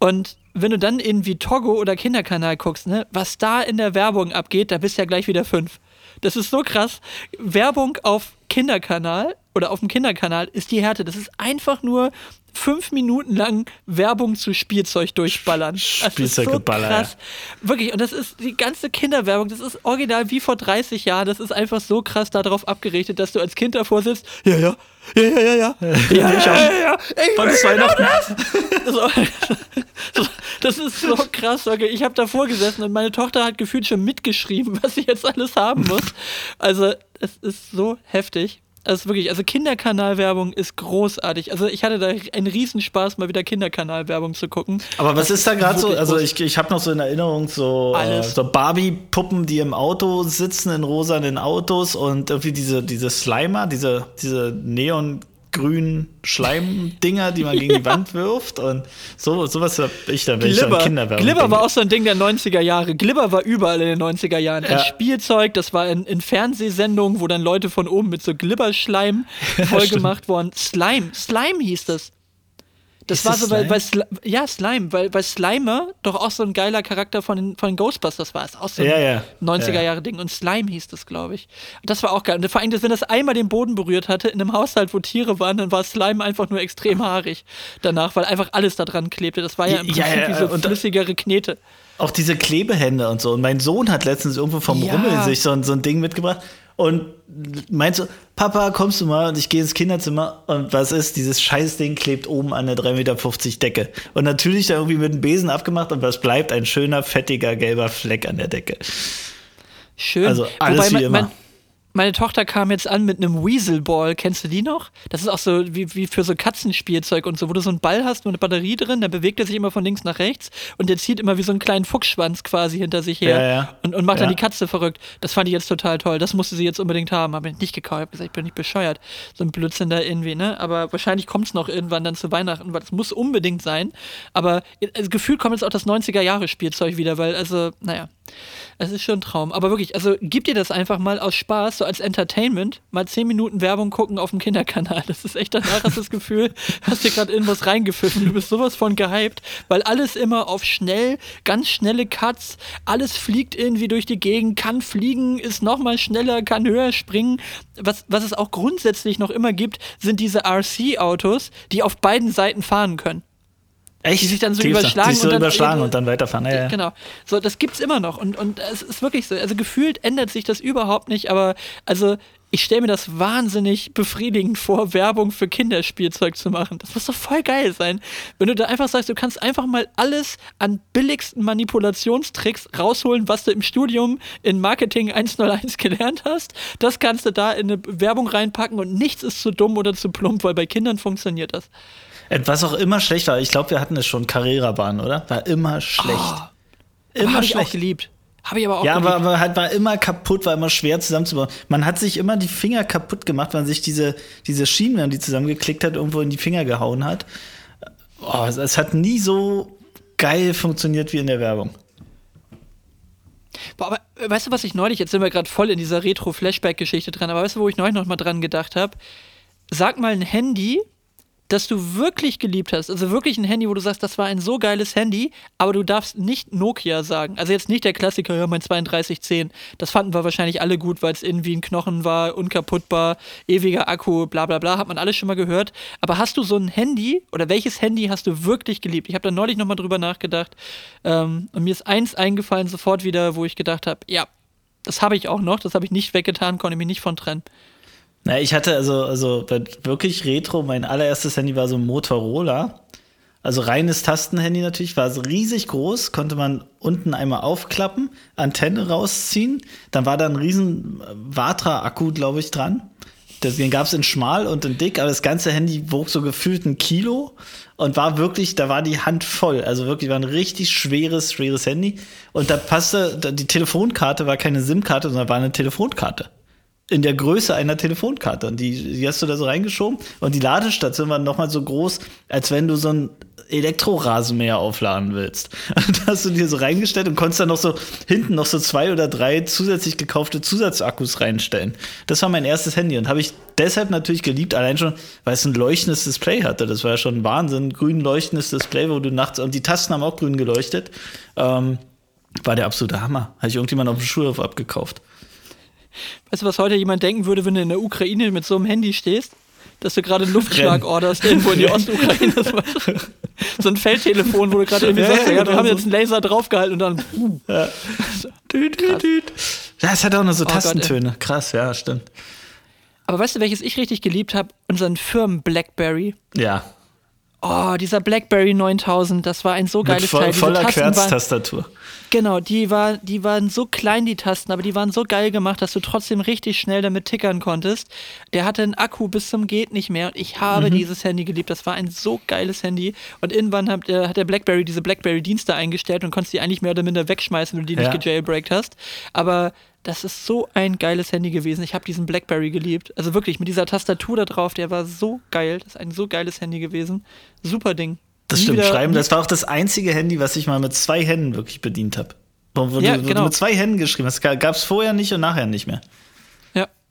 [SPEAKER 1] Und wenn du dann irgendwie Togo oder Kinderkanal guckst, ne, was da in der Werbung abgeht, da bist du ja gleich wieder fünf. Das ist so krass. Werbung auf Kinderkanal oder auf dem Kinderkanal ist die Härte. Das ist einfach nur fünf Minuten lang Werbung zu Spielzeug durchballern. Das ist so
[SPEAKER 2] Spielzeuggeballer,
[SPEAKER 1] krass. Wirklich. Und das ist die ganze Kinderwerbung. Das ist original wie vor 30 Jahren. Das ist einfach so krass darauf abgerichtet, dass du als Kind davor sitzt. Ja, ja. Ja, ja, ja, ja. Ja, ja, ja, ja. Ich
[SPEAKER 2] Wann ist
[SPEAKER 1] will
[SPEAKER 2] Weihnachten?
[SPEAKER 1] das. Das ist so krass. Okay. Ich habe davor gesessen und meine Tochter hat gefühlt schon mitgeschrieben, was sie jetzt alles haben muss. Also, es ist so heftig. Also wirklich, also Kinderkanalwerbung ist großartig. Also ich hatte da einen Riesenspaß, mal wieder Kinderkanalwerbung zu gucken.
[SPEAKER 2] Aber was ist da gerade so? Also ich, ich habe noch so in Erinnerung so, äh, so Barbie-Puppen, die im Auto sitzen, in rosanen Autos und irgendwie diese, diese Slimer, diese, diese Neon grünen Schleimdinger, die man gegen die Wand wirft und so, sowas hab ich da, wenn
[SPEAKER 1] Glibber.
[SPEAKER 2] ich an Kinderwerbung
[SPEAKER 1] Glibber
[SPEAKER 2] denke.
[SPEAKER 1] war auch so ein Ding der 90er Jahre. Glibber war überall in den 90er Jahren. Ein
[SPEAKER 2] Ja.
[SPEAKER 1] Spielzeug, das war in, in Fernsehsendungen, wo dann Leute von oben mit so Glibberschleim vollgemacht wurden. Slime, Slime hieß das. Das
[SPEAKER 2] Ist
[SPEAKER 1] war
[SPEAKER 2] das
[SPEAKER 1] so, weil,
[SPEAKER 2] Slime?
[SPEAKER 1] weil Sli ja, Slime, weil, weil Slimer doch auch so ein geiler Charakter von von Ghostbusters war. Ist auch so ein
[SPEAKER 2] Ja, ja.
[SPEAKER 1] 90er Jahre Ding. Und Slime hieß das, glaube ich. Das war auch geil. Und vor allem, wenn das einmal den Boden berührt hatte, in einem Haushalt, wo Tiere waren, dann war Slime einfach nur extrem haarig danach, weil einfach alles da dran klebte. Das war ja im Prinzip
[SPEAKER 2] ja,
[SPEAKER 1] wie so
[SPEAKER 2] und-
[SPEAKER 1] flüssigere Knete.
[SPEAKER 2] Auch diese Klebehände und so. Und mein Sohn hat letztens irgendwo vom
[SPEAKER 1] Ja.
[SPEAKER 2] Rummel sich so, so ein Ding mitgebracht und meint so, Papa, kommst du mal? Und ich gehe ins Kinderzimmer und was ist? Dieses Scheißding klebt oben an der 3,50 Meter Decke. Und natürlich da irgendwie mit dem Besen abgemacht und was bleibt? Ein schöner, fettiger, gelber Fleck an der Decke.
[SPEAKER 1] Schön.
[SPEAKER 2] Also alles wie
[SPEAKER 1] mein,
[SPEAKER 2] immer.
[SPEAKER 1] Mein, meine Tochter kam jetzt an mit einem Weaselball. Kennst du die noch? Das ist auch so wie, wie für so Katzenspielzeug und so, wo du so einen Ball hast und eine Batterie drin, dann bewegt er sich immer von links nach rechts und der zieht immer wie so einen kleinen Fuchsschwanz quasi hinter sich her
[SPEAKER 2] Ja, ja.
[SPEAKER 1] Und, und macht dann
[SPEAKER 2] Ja.
[SPEAKER 1] die Katze verrückt. Das fand ich jetzt total toll. Das musste sie jetzt unbedingt haben. Habe ich nicht gekauft. Ich hab gesagt, ich bin nicht bescheuert. So ein Blödsinn da irgendwie, ne? Aber wahrscheinlich kommt es noch irgendwann dann zu Weihnachten, weil es muss unbedingt sein. Aber also, gefühlt kommt jetzt auch das 90er-Jahre-Spielzeug wieder, weil, also, naja. Es ist schon ein Traum. Aber wirklich, also gib dir das einfach mal aus Spaß, so als Entertainment, mal 10 Minuten Werbung gucken auf dem Kinderkanal. Das ist echt danach hast das Gefühl, hast dir gerade irgendwas reingepfiffen. Du bist sowas von gehypt, weil alles immer auf schnell, ganz schnelle Cuts, alles fliegt irgendwie durch die Gegend, kann fliegen, ist noch mal schneller, kann höher springen. Was, was es auch grundsätzlich noch immer gibt, sind diese RC-Autos, die auf beiden Seiten fahren können.
[SPEAKER 2] Echt?
[SPEAKER 1] Die sich dann so
[SPEAKER 2] gibt's
[SPEAKER 1] überschlagen
[SPEAKER 2] Die sich so
[SPEAKER 1] und dann-
[SPEAKER 2] überschlagen und dann weiterfahren. Ja, ja.
[SPEAKER 1] Genau. So, das gibt's immer noch. Und, und es ist wirklich so. Also gefühlt ändert sich das überhaupt nicht, aber also ich stelle mir das wahnsinnig befriedigend vor, Werbung für Kinderspielzeug zu machen. Das muss doch voll geil sein. Wenn du da einfach sagst, du kannst einfach mal alles an billigsten Manipulationstricks rausholen, was du im Studium in Marketing 101 gelernt hast. Das kannst du da in eine Werbung reinpacken und nichts ist zu dumm oder zu plump, weil bei Kindern funktioniert das.
[SPEAKER 2] Äh, Was auch immer schlecht war, ich glaube, wir hatten es schon, Carrera-Bahn, oder? War immer schlecht. immer
[SPEAKER 1] Habe ich auch
[SPEAKER 2] schlecht.
[SPEAKER 1] geliebt. Habe ich aber auch
[SPEAKER 2] Ja,
[SPEAKER 1] geliebt.
[SPEAKER 2] aber, aber halt war immer kaputt, war immer schwer zusammenzubauen. Man hat sich immer die Finger kaputt gemacht, wenn man sich diese, diese Schienen, wenn man die zusammengeklickt hat, irgendwo in die Finger gehauen hat. Oh, es, es hat nie so geil funktioniert wie in der Werbung.
[SPEAKER 1] Boah, aber äh, weißt du, was ich neulich, jetzt sind wir gerade voll in dieser Retro-Flashback-Geschichte dran, aber weißt du, wo ich neulich noch mal dran gedacht habe? Sag mal ein Handy, das du wirklich geliebt hast. Also wirklich ein Handy, wo du sagst, das war ein so geiles Handy, aber du darfst nicht Nokia sagen. Also jetzt nicht der Klassiker, ja, mein 3210. Das fanden wir wahrscheinlich alle gut, weil es irgendwie ein Knochen war, unkaputtbar, ewiger Akku, bla bla bla, hat man alles schon mal gehört. Aber hast du so ein Handy oder welches Handy hast du wirklich geliebt? Ich habe da neulich nochmal drüber nachgedacht ähm, und mir ist eins eingefallen sofort wieder, wo ich gedacht habe, ja, das habe ich auch noch, das habe ich nicht weggetan, konnte mich nicht von trennen.
[SPEAKER 2] Na, ich hatte also, also wirklich Retro, mein allererstes Handy war so ein Motorola. Also reines Tastenhandy natürlich, war so riesig groß, konnte man unten einmal aufklappen, Antenne rausziehen, dann war da ein riesen Vatra-Akku, glaube ich, dran. Den gab es in schmal und in dick, aber das ganze Handy wog so gefühlt ein Kilo und war wirklich, da war die Hand voll. Also wirklich war ein richtig schweres, schweres Handy. Und da passte, die Telefonkarte war keine SIM-Karte, sondern war eine Telefonkarte in der Größe einer Telefonkarte. Und die, die hast du da so reingeschoben. Und die Ladestation war nochmal so groß, als wenn du so ein Elektrorasenmäher aufladen willst. Und hast du dir so reingestellt und konntest dann noch so hinten noch so zwei oder drei zusätzlich gekaufte Zusatzakkus reinstellen. Das war mein erstes Handy und habe ich deshalb natürlich geliebt, allein schon, weil es ein leuchtendes Display hatte. Das war ja schon ein Wahnsinn. Grün leuchtendes Display, wo du nachts, und die Tasten haben auch grün geleuchtet. Ähm, war der absolute Hammer. Habe ich irgendjemand auf dem Schulhof abgekauft.
[SPEAKER 1] Weißt du, was heute jemand denken würde, wenn du in der Ukraine mit so einem Handy stehst? Dass du gerade einen Luftschlag orderst irgendwo in die Ostukraine. so ein Feldtelefon, wo du gerade irgendwie
[SPEAKER 2] Ja,
[SPEAKER 1] sagst,
[SPEAKER 2] ja,
[SPEAKER 1] ja, wir
[SPEAKER 2] genau
[SPEAKER 1] haben
[SPEAKER 2] so.
[SPEAKER 1] jetzt einen Laser draufgehalten und dann.
[SPEAKER 2] Düt, düt, düt. Ja, es hat auch noch so
[SPEAKER 1] Oh Gott.
[SPEAKER 2] Tastentöne. Krass, ja, stimmt.
[SPEAKER 1] Aber weißt du, welches ich richtig geliebt habe? Unseren Firmen Blackberry.
[SPEAKER 2] Ja.
[SPEAKER 1] Oh, dieser Blackberry 9000, das war ein so
[SPEAKER 2] Mit
[SPEAKER 1] geiles
[SPEAKER 2] voll,
[SPEAKER 1] Teil. Diese
[SPEAKER 2] voller Querztastatur.
[SPEAKER 1] Genau, die, war, die waren so klein, die Tasten, aber die waren so geil gemacht, dass du trotzdem richtig schnell damit tickern konntest. Der hatte einen Akku bis zum Geht nicht mehr und ich habe
[SPEAKER 2] Mhm.
[SPEAKER 1] dieses Handy geliebt. Das war ein so geiles Handy. Und irgendwann hat, der- hat der Blackberry diese Blackberry-Dienste eingestellt und konntest die eigentlich mehr oder minder wegschmeißen, wenn du die
[SPEAKER 2] Ja.
[SPEAKER 1] nicht gejailbreakt hast. Aber das ist so ein geiles Handy gewesen. Ich habe diesen Blackberry geliebt. Also wirklich, mit dieser Tastatur da drauf, der war so geil. Das ist ein so geiles Handy gewesen. Super Ding.
[SPEAKER 2] Das
[SPEAKER 1] Nie
[SPEAKER 2] stimmt, schreiben, das war auch das einzige Handy, was ich mal mit zwei Händen wirklich bedient habe. Wo, wo,
[SPEAKER 1] Ja,
[SPEAKER 2] du, wo
[SPEAKER 1] genau.
[SPEAKER 2] du mit zwei Händen geschrieben hast. Gab es vorher nicht und nachher nicht mehr.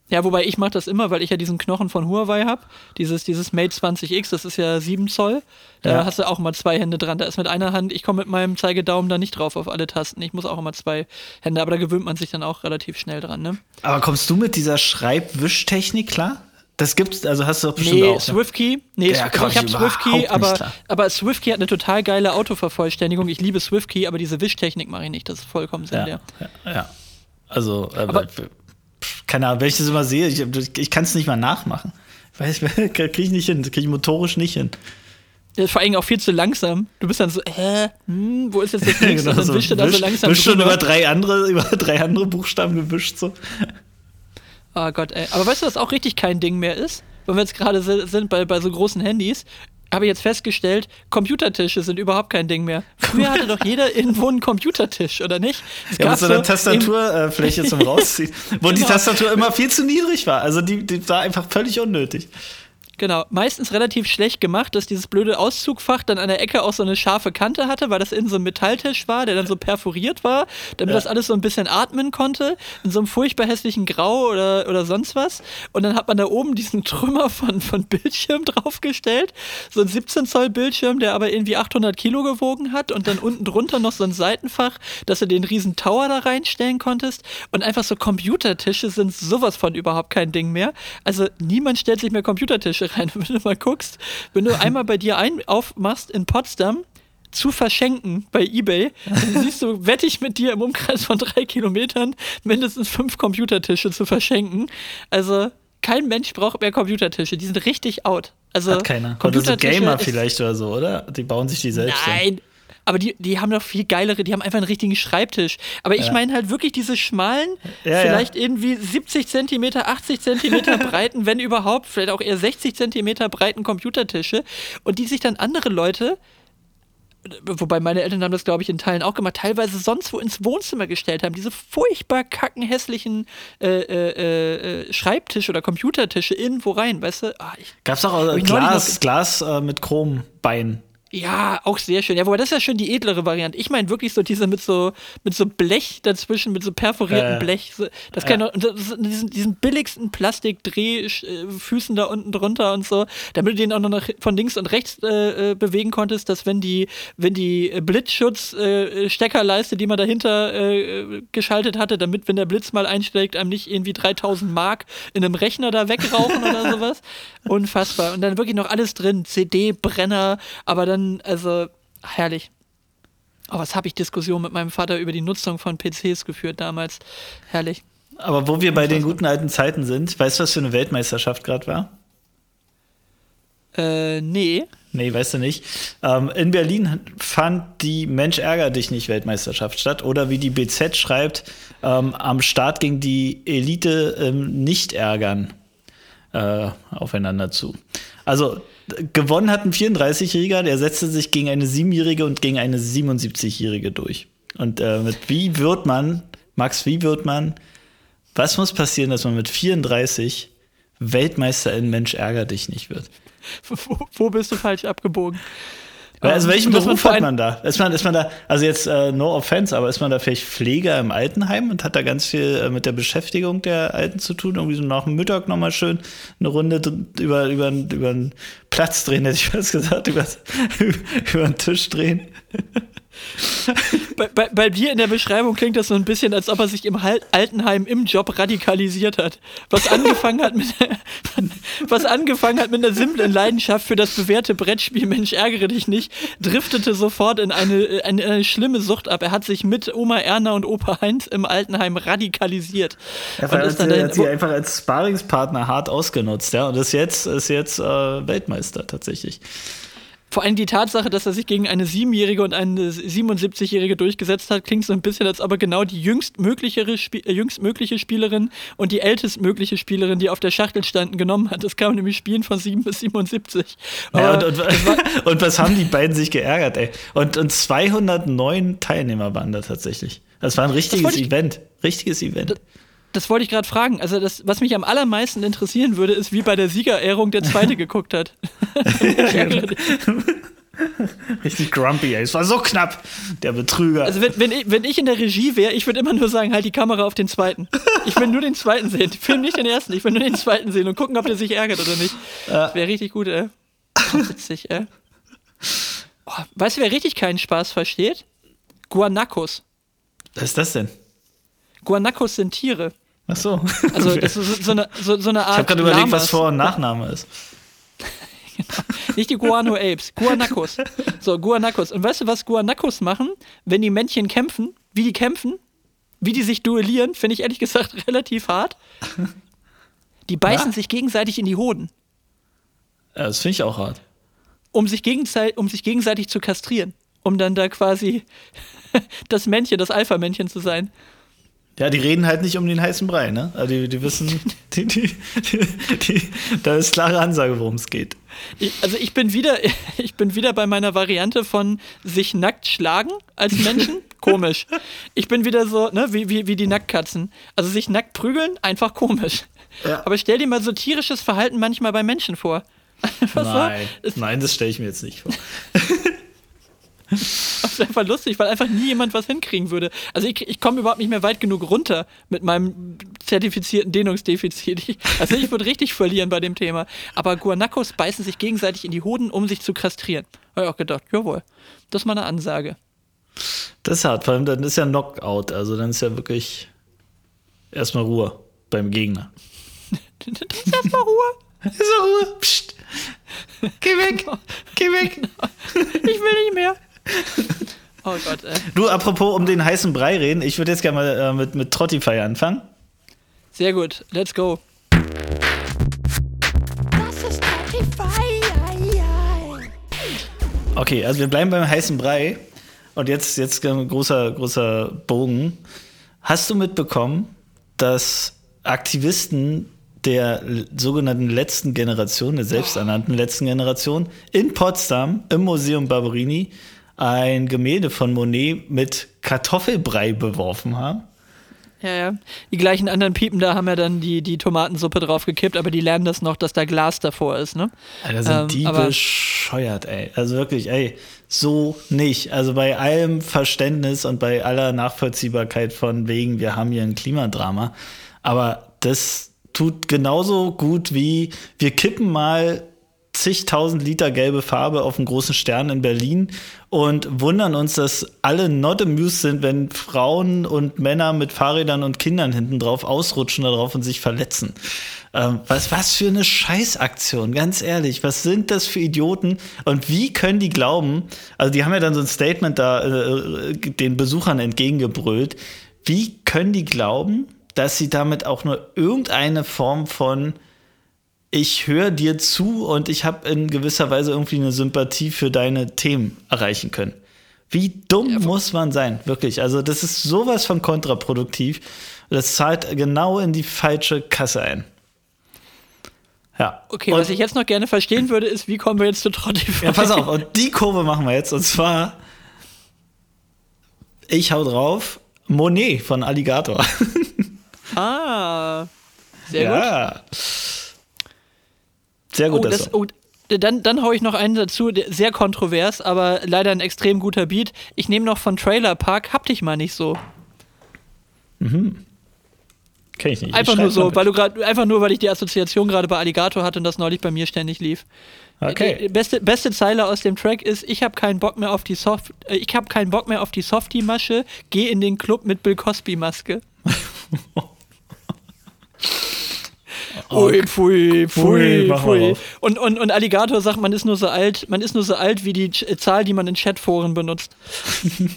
[SPEAKER 1] Ja. Ja, wobei ich mache das immer, weil ich ja diesen Knochen von Huawei habe. Dieses, dieses Mate 20X, das ist ja 7 Zoll. Da
[SPEAKER 2] Ja.
[SPEAKER 1] hast du auch immer zwei Hände dran. Da ist mit einer Hand, ich komme mit meinem Zeigedaumen da nicht drauf auf alle Tasten. Ich muss auch immer zwei Hände, aber da gewöhnt man sich dann auch relativ schnell dran, ne?
[SPEAKER 2] Aber kommst du mit dieser Schreibwischtechnik klar? Das gibt's, also hast du doch bestimmt
[SPEAKER 1] Nee,
[SPEAKER 2] auch. ne?
[SPEAKER 1] SwiftKey. Nee,
[SPEAKER 2] Ja, komm
[SPEAKER 1] ich habe
[SPEAKER 2] überhaupt
[SPEAKER 1] SwiftKey, aber,
[SPEAKER 2] klar.
[SPEAKER 1] aber SwiftKey hat eine total geile Autovervollständigung. Ich liebe SwiftKey, aber diese Wischtechnik mache ich nicht. Das ist vollkommen
[SPEAKER 2] Ja,
[SPEAKER 1] sekundär.
[SPEAKER 2] ja, ja. Also, äh,
[SPEAKER 1] Aber-
[SPEAKER 2] pf, keine Ahnung, wenn ich das immer sehe, ich, ich kann es nicht mal nachmachen. Weiß, kriege ich nicht hin, kriege ich motorisch nicht hin.
[SPEAKER 1] Vor allem auch viel zu langsam. Du bist dann so, hä, hm, wo ist jetzt das nächste?
[SPEAKER 2] Genau
[SPEAKER 1] dann
[SPEAKER 2] so.
[SPEAKER 1] wischt so
[SPEAKER 2] Wisch-
[SPEAKER 1] langsam
[SPEAKER 2] wisch schon über drei andere, über drei andere Buchstaben gewischt so.
[SPEAKER 1] Oh Gott, ey. Aber weißt du, was auch richtig kein Ding mehr ist? Wenn wir jetzt gerade si- sind bei, bei so großen Handys, habe jetzt festgestellt, Computertische sind überhaupt kein Ding mehr. Früher hatte doch jeder irgendwo einen Computertisch, oder nicht? Es
[SPEAKER 2] Ja, mit so einer Tastaturfläche zum Rausziehen. Wo die
[SPEAKER 1] Genau.
[SPEAKER 2] Tastatur immer viel zu niedrig war. Also die, die war einfach völlig unnötig.
[SPEAKER 1] Genau, meistens relativ schlecht gemacht, dass dieses blöde Auszugfach dann an der Ecke auch so eine scharfe Kante hatte, weil das in so einem Metalltisch war, der dann so perforiert war, damit
[SPEAKER 2] Ja.
[SPEAKER 1] das alles so ein bisschen atmen konnte, in so einem furchtbar hässlichen Grau oder, oder sonst was. Und dann hat man da oben diesen Trümmer von, von Bildschirm draufgestellt, so ein 17 Zoll Bildschirm, der aber irgendwie 800 Kilo gewogen hat und dann unten drunter noch so ein Seitenfach, dass du den riesen Tower da reinstellen konntest. Und einfach so Computertische sind sowas von überhaupt kein Ding mehr. Also niemand stellt sich mehr Computertische rein. Wenn du mal guckst, wenn du einmal bei dir ein aufmachst in Potsdam, zu verschenken bei eBay, dann siehst du, wette ich mit dir im Umkreis von drei Kilometern mindestens fünf Computertische zu verschenken. Also kein Mensch braucht mehr Computertische. Die sind richtig out. Also
[SPEAKER 2] Hat keiner. Oder so
[SPEAKER 1] Computertische
[SPEAKER 2] Gamer vielleicht oder so, oder? Die bauen sich die selbst.
[SPEAKER 1] Nein. Aber die, die haben doch viel geilere, die haben einfach einen richtigen Schreibtisch. Aber ich
[SPEAKER 2] Ja.
[SPEAKER 1] meine halt wirklich diese schmalen,
[SPEAKER 2] Ja,
[SPEAKER 1] vielleicht irgendwie 70 Zentimeter, 80 Zentimeter breiten, wenn überhaupt, vielleicht auch eher 60 Zentimeter breiten Computertische und die sich dann andere Leute, wobei meine Eltern haben das, glaube ich, in Teilen auch gemacht, teilweise sonst wo ins Wohnzimmer gestellt haben. Diese furchtbar kacken, hässlichen äh, äh, äh, Schreibtische oder Computertische irgendwo rein, weißt du? Ah, ich,
[SPEAKER 2] Gab's auch äh,
[SPEAKER 1] neulich
[SPEAKER 2] Glas,
[SPEAKER 1] noch-
[SPEAKER 2] Glas äh, mit Chrombein.
[SPEAKER 1] Ja, auch sehr schön. Ja, wobei das ist ja schon die edlere Variante. Ich meine wirklich so diese mit so mit so Blech dazwischen, mit so perforiertem
[SPEAKER 2] Ja, ja.
[SPEAKER 1] Blech. Das kann und das, diesen, diesen billigsten Plastikdrehfüßen da unten drunter und so, damit du den auch noch von links und rechts äh, äh, bewegen konntest, dass wenn die wenn die Blitzschutz-Steckerleiste, die man dahinter äh, geschaltet hatte, damit wenn der Blitz mal einschlägt, einem nicht irgendwie 3000 Mark in einem Rechner da wegrauchen oder sowas. Unfassbar. Und dann wirklich noch alles drin, CD-Brenner, aber dann, also, herrlich. Oh, was habe ich Diskussionen mit meinem Vater über die Nutzung von PCs geführt damals. Herrlich.
[SPEAKER 2] Aber wo wir bei den guten alten Zeiten sind, weißt du, was für eine Weltmeisterschaft gerade war?
[SPEAKER 1] Äh, nee.
[SPEAKER 2] Nee, weißt du nicht. Ähm, in Berlin fand die Mensch ärger dich nicht Weltmeisterschaft statt. Oder wie die BZ schreibt, ähm, am Start ging die Elite ähm, nicht ärgern äh, aufeinander zu. Also gewonnen hat ein 34-Jähriger, der setzte sich gegen eine 7-Jährige und gegen eine 77-Jährige durch. Und äh, mit wie wird man, Max, wie wird man, was muss passieren, dass man mit 34 Weltmeister in Mensch ärger dich nicht wird?
[SPEAKER 1] Wo, wo bist du falsch abgebogen?
[SPEAKER 2] Also
[SPEAKER 1] Ähm,
[SPEAKER 2] welchen
[SPEAKER 1] man
[SPEAKER 2] Beruf hat man da? Ist man, ist man da, also jetzt äh, no offense, aber ist man da vielleicht Pfleger im Altenheim und hat da ganz viel äh, mit der Beschäftigung der Alten zu tun? Irgendwie so nach dem Mittag nochmal schön eine Runde über, über, über einen Platz drehen, hätte ich fast gesagt, über, über einen Tisch drehen.
[SPEAKER 1] Bei, bei, bei dir in der Beschreibung klingt das so ein bisschen, als ob er sich im Hal- Altenheim im Job radikalisiert hat. Was angefangen hat mit, was angefangen hat mit einer simplen Leidenschaft für das bewährte Brettspiel Mensch ärgere dich nicht, driftete sofort in eine, eine, eine schlimme Sucht ab. Er hat sich mit Oma Erna und Opa Heinz im Altenheim radikalisiert.
[SPEAKER 2] Er
[SPEAKER 1] Und
[SPEAKER 2] hat,
[SPEAKER 1] dahin-
[SPEAKER 2] hat sie einfach als Sparingspartner hart ausgenutzt, ja. Und ist jetzt, ist jetzt äh, Weltmeister tatsächlich.
[SPEAKER 1] Vor allem die Tatsache, dass er sich gegen eine Siebenjährige und eine 77-Jährige durchgesetzt hat, klingt so ein bisschen, als ob er genau die jüngstmögliche, Spie äh, jüngstmögliche Spielerin und die ältestmögliche Spielerin, die auf der Schachtel standen, genommen hat. Das kann man nämlich spielen von 7 bis 77.
[SPEAKER 2] Ja, und, und, und was haben die beiden sich geärgert, ey? Und, und 209 Teilnehmer waren da tatsächlich. Das war ein richtiges Event. Richtiges Event.
[SPEAKER 1] Das, wollte ich gerade fragen. Also, das, was mich am allermeisten interessieren würde, ist, wie bei der Siegerehrung der Zweite geguckt hat.
[SPEAKER 2] Richtig grumpy, ey. Es war so knapp, der Betrüger.
[SPEAKER 1] Also, wenn, wenn, ich, wenn ich in der Regie wäre, ich würde immer nur sagen, halt die Kamera auf den Zweiten. Ich will nur den Zweiten sehen. Film nicht den Ersten, ich will nur den Zweiten sehen und gucken, ob der sich ärgert oder nicht. Das wäre richtig gut, ey. Oh, witzig, ey. Oh, weißt du, wer richtig keinen Spaß versteht? Guanacos.
[SPEAKER 2] Was ist das denn?
[SPEAKER 1] Guanacos sind Tiere.
[SPEAKER 2] Ach so.
[SPEAKER 1] Also das ist so eine, so, so eine Art.
[SPEAKER 2] Ich habe gerade überlegt, was Vor- und Nachname ist.
[SPEAKER 1] genau. Nicht die Guano Apes, Guanacos. So, Guanacos. Und weißt du, was Guanacos machen, wenn die Männchen kämpfen? Wie die kämpfen? Wie die sich duellieren, finde ich ehrlich gesagt relativ hart. Die beißen ja? sich gegenseitig in die Hoden.
[SPEAKER 2] Ja, das finde ich auch hart.
[SPEAKER 1] Um sich, um sich gegenseitig zu kastrieren. Um dann da quasi das Männchen, das Alpha-Männchen zu sein.
[SPEAKER 2] Ja, die reden halt nicht um den heißen Brei, ne? Also die, die wissen, die, die, die, da ist klare Ansage, worum es geht.
[SPEAKER 1] Ich, also ich bin wieder, ich bin wieder bei meiner Variante von sich nackt schlagen als Menschen. komisch. Ich bin wieder so, ne, wie, wie, wie die Nacktkatzen. Also sich nackt prügeln, einfach komisch. Ja. Aber stell dir mal so tierisches Verhalten manchmal bei Menschen vor.
[SPEAKER 2] Nein, so? nein, das stelle ich mir jetzt nicht vor.
[SPEAKER 1] Ist einfach lustig, weil einfach nie jemand was hinkriegen würde. Also ich, ich komme überhaupt nicht mehr weit genug runter mit meinem zertifizierten Dehnungsdefizit. Also ich würde richtig verlieren bei dem Thema. Aber Guanacos beißen sich gegenseitig in die Hoden, um sich zu kastrieren. Habe ich auch gedacht, jawohl, das ist mal eine Ansage.
[SPEAKER 2] Das ist hart, vor allem dann ist ja Knockout, also dann ist ja wirklich erstmal Ruhe beim Gegner.
[SPEAKER 1] das ist erstmal Ruhe.
[SPEAKER 2] Ist Ruhe. Psst. Geh weg. Geh weg.
[SPEAKER 1] Ich will nicht mehr. Oh Gott, ey.
[SPEAKER 2] Du, apropos um den heißen Brei reden, ich würde jetzt gerne mal äh, mit, mit Trottify anfangen.
[SPEAKER 1] Sehr gut, let's go. Das ist Trottify.
[SPEAKER 2] Okay, also wir bleiben beim heißen Brei. Und jetzt, jetzt ein großer, großer Bogen. Hast du mitbekommen, dass Aktivisten der sogenannten letzten Generation, der selbsternannten letzten Generation, in Potsdam im Museum Barberini ein Gemälde von Monet mit Kartoffelbrei beworfen haben.
[SPEAKER 1] Ja, ja. Die gleichen anderen Piepen da haben ja dann die, die Tomatensuppe drauf gekippt, aber die lernen das noch, dass da Glas davor ist, ne?
[SPEAKER 2] Alter, sind ähm, die bescheuert, ey. Also wirklich, ey, so nicht. Also bei allem Verständnis und bei aller Nachvollziehbarkeit von wegen, wir haben hier ein Klimadrama. Aber das tut genauso gut wie wir kippen mal zigtausend Liter gelbe Farbe auf einen großen Stern in Berlin und wundern uns, dass alle not amused sind, wenn Frauen und Männer mit Fahrrädern und Kindern hinten drauf ausrutschen darauf und sich verletzen. Ähm, was, was für eine Scheißaktion, ganz ehrlich. Was sind das für Idioten? Und wie können die glauben, also die haben ja dann so ein Statement da äh, den Besuchern entgegengebrüllt. Wie können die glauben, dass sie damit auch nur irgendeine Form von ich höre dir zu und ich habe in gewisser Weise irgendwie eine Sympathie für deine Themen erreichen können. Wie dumm ja, muss man sein, wirklich. Also das ist sowas von kontraproduktiv. Das zahlt genau in die falsche Kasse ein. Ja.
[SPEAKER 1] Okay, und, was ich jetzt noch gerne verstehen würde, ist, wie kommen wir jetzt zu Trottify?
[SPEAKER 2] Ja, pass auf, und die Kurve machen wir jetzt. Und zwar, ich hau drauf, Monet von Alligator.
[SPEAKER 1] Ah, sehr ja. gut.
[SPEAKER 2] Sehr gut. Oh, das, oh,
[SPEAKER 1] dann, dann hau ich noch einen dazu, sehr kontrovers, aber leider ein extrem guter Beat. Ich nehme noch von Trailer Park, hab dich mal nicht so.
[SPEAKER 2] Mhm. Kenn ich nicht.
[SPEAKER 1] Einfach ich nur so, weil du gerade, einfach nur, weil ich die Assoziation gerade bei Alligator hatte und das neulich bei mir ständig lief.
[SPEAKER 2] Okay.
[SPEAKER 1] Die beste, beste Zeile aus dem Track ist: Ich habe keinen Bock mehr auf die Soft, äh, ich habe keinen Bock mehr auf die Softie-Masche. Geh in den Club mit Bill Cosby-Maske. Ui, pfui, pfui, pfui. Und, und, und Alligator sagt, man ist nur so alt, man ist nur so alt wie die Zahl, die man in Chatforen benutzt.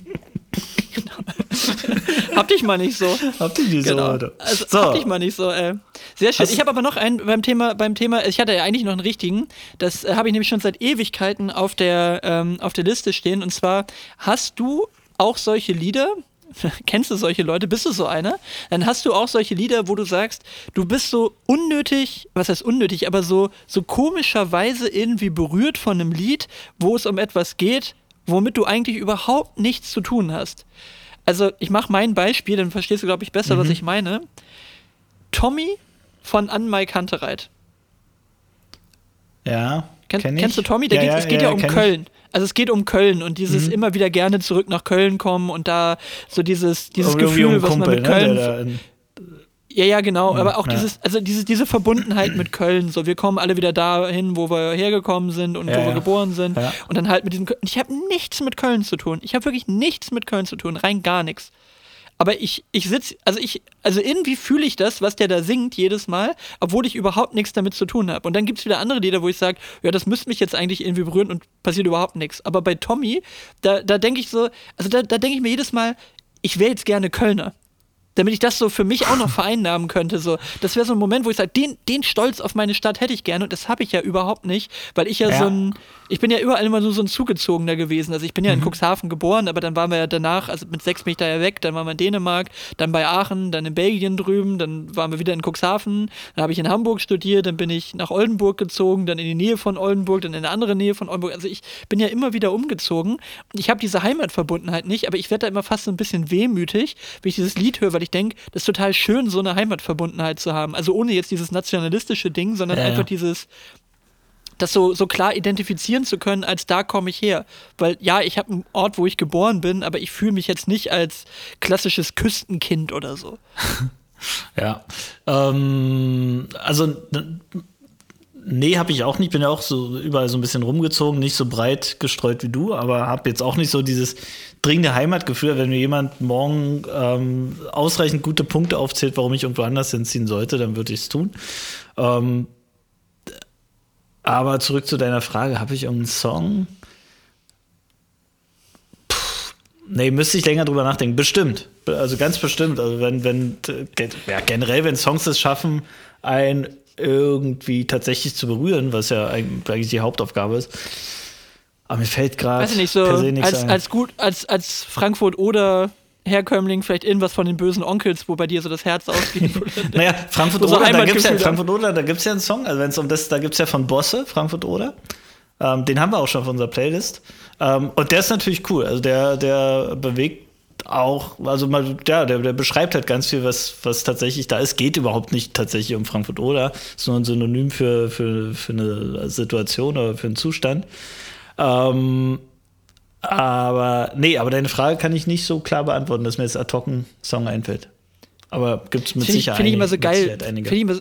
[SPEAKER 1] hab dich mal nicht so.
[SPEAKER 2] Hab dich nicht genau.
[SPEAKER 1] so, Also, so. Hab dich mal nicht so, ey. Sehr schön. Hast ich habe aber noch einen beim Thema, beim Thema, ich hatte ja eigentlich noch einen richtigen, das äh, habe ich nämlich schon seit Ewigkeiten auf der, ähm, auf der Liste stehen. Und zwar, hast du auch solche Lieder, kennst du solche Leute, bist du so einer, dann hast du auch solche Lieder, wo du sagst, du bist so unnötig, was heißt unnötig, aber so, so komischerweise irgendwie berührt von einem Lied, wo es um etwas geht, womit du eigentlich überhaupt nichts zu tun hast. Also, ich mache mein Beispiel, dann verstehst du, glaube ich, besser,
[SPEAKER 2] Mhm.
[SPEAKER 1] was ich meine. Tommy von An Mai Kantereit.
[SPEAKER 2] Ja.
[SPEAKER 1] Kenn,
[SPEAKER 2] kenn ich.
[SPEAKER 1] kennst du Tommy? Da
[SPEAKER 2] Ja,
[SPEAKER 1] geht,
[SPEAKER 2] ja,
[SPEAKER 1] es geht ja, um
[SPEAKER 2] kenn ich.
[SPEAKER 1] Also es geht um Köln und dieses
[SPEAKER 2] Mhm.
[SPEAKER 1] immer wieder gerne zurück nach Köln kommen und da so dieses, dieses
[SPEAKER 2] Irgendwie
[SPEAKER 1] Gefühl,
[SPEAKER 2] um
[SPEAKER 1] was man mit
[SPEAKER 2] ne,
[SPEAKER 1] Köln.
[SPEAKER 2] in-
[SPEAKER 1] ja, ja, genau. Aber auch
[SPEAKER 2] ja.
[SPEAKER 1] dieses, also diese, diese Verbundenheit mit Köln. So, wir kommen alle wieder dahin, wo wir hergekommen sind und
[SPEAKER 2] Ja,
[SPEAKER 1] wo wir
[SPEAKER 2] ja.
[SPEAKER 1] geboren sind.
[SPEAKER 2] Ja.
[SPEAKER 1] Und dann halt mit diesem. Ich habe nichts mit Köln zu tun. Ich habe wirklich nichts mit Köln zu tun, rein gar nichts. Aber ich, ich sitze, also ich, also irgendwie fühle ich das, was der da singt jedes Mal, obwohl ich überhaupt nichts damit zu tun habe. Und dann gibt es wieder andere Lieder, wo ich sage, ja, das müsste mich jetzt eigentlich irgendwie berühren und passiert überhaupt nichts. Aber bei Tommy, da, da denke ich so, also da, da denke ich mir jedes Mal, ich wäre jetzt gerne Kölner. Damit ich das so für mich auch noch vereinnahmen könnte. So. Das wäre so ein Moment, wo ich sage, den, den Stolz auf meine Stadt hätte ich gerne und das habe ich ja überhaupt nicht, weil ich ja,
[SPEAKER 2] Ja.
[SPEAKER 1] so ein, ich bin ja überall immer nur so ein Zugezogener gewesen. Also ich bin ja in
[SPEAKER 2] Mhm.
[SPEAKER 1] Cuxhaven geboren, aber dann waren wir ja danach, also mit sechs bin ich da ja weg, dann waren wir in Dänemark, dann bei Aachen, dann in Belgien drüben, dann waren wir wieder in Cuxhaven, dann habe ich in Hamburg studiert, dann bin ich nach Oldenburg gezogen, dann in die Nähe von Oldenburg, dann in eine andere Nähe von Oldenburg. Also ich bin ja immer wieder umgezogen und ich habe diese Heimatverbundenheit nicht, aber ich werde da immer fast so ein bisschen wehmütig, wenn ich dieses Lied höre, weil ich denke, das ist total schön, so eine Heimatverbundenheit zu haben. Also ohne jetzt dieses nationalistische Ding, sondern
[SPEAKER 2] Ja, ja.
[SPEAKER 1] einfach dieses das so, so klar identifizieren zu können, als da komme ich her. Weil ja, ich habe einen Ort, wo ich geboren bin, aber ich fühle mich jetzt nicht als klassisches Küstenkind oder so.
[SPEAKER 2] Ja. Ähm, also, nee, habe ich auch nicht. Bin ja auch so überall so ein bisschen rumgezogen, nicht so breit gestreut wie du, aber habe jetzt auch nicht so dieses dringende Heimatgefühl, wenn mir jemand morgen ähm, ausreichend gute Punkte aufzählt, warum ich irgendwo anders hinziehen sollte, dann würde ich es tun. Ähm, aber zurück zu deiner Frage, habe ich irgendeinen Song? Nee, müsste ich länger drüber nachdenken. Bestimmt. Also ganz bestimmt. Also wenn, wenn, ja, generell, wenn Songs es schaffen, ein irgendwie tatsächlich zu berühren, was ja eigentlich die Hauptaufgabe ist. Aber mir fällt gerade
[SPEAKER 1] Weiß ich nicht, so als, als gut, als, als Frankfurt oder Herkömmling vielleicht irgendwas von den bösen Onkels, wo bei dir so das Herz ausgeht.
[SPEAKER 2] naja, Frankfurt oder, da gibt's ja, Frankfurt oder, da gibt's ja einen Song, also wenn es um das, da gibt's ja von Bosse, Frankfurt oder. Ähm, den haben wir auch schon auf unserer Playlist. Ähm, und der ist natürlich cool. Also der, der bewegt auch, also mal, ja, der, der beschreibt halt ganz viel, was, was tatsächlich da ist. Geht überhaupt nicht tatsächlich um Frankfurt oder, ist nur ein Synonym für, für, für eine Situation oder für einen Zustand. Ähm, aber nee, aber deine Frage kann ich nicht so klar beantworten, dass mir jetzt ad hoc ein Song einfällt. Aber gibt es mit
[SPEAKER 1] Finde ich,
[SPEAKER 2] Sicherheit
[SPEAKER 1] find ich immer so geil. Finde ich immer so,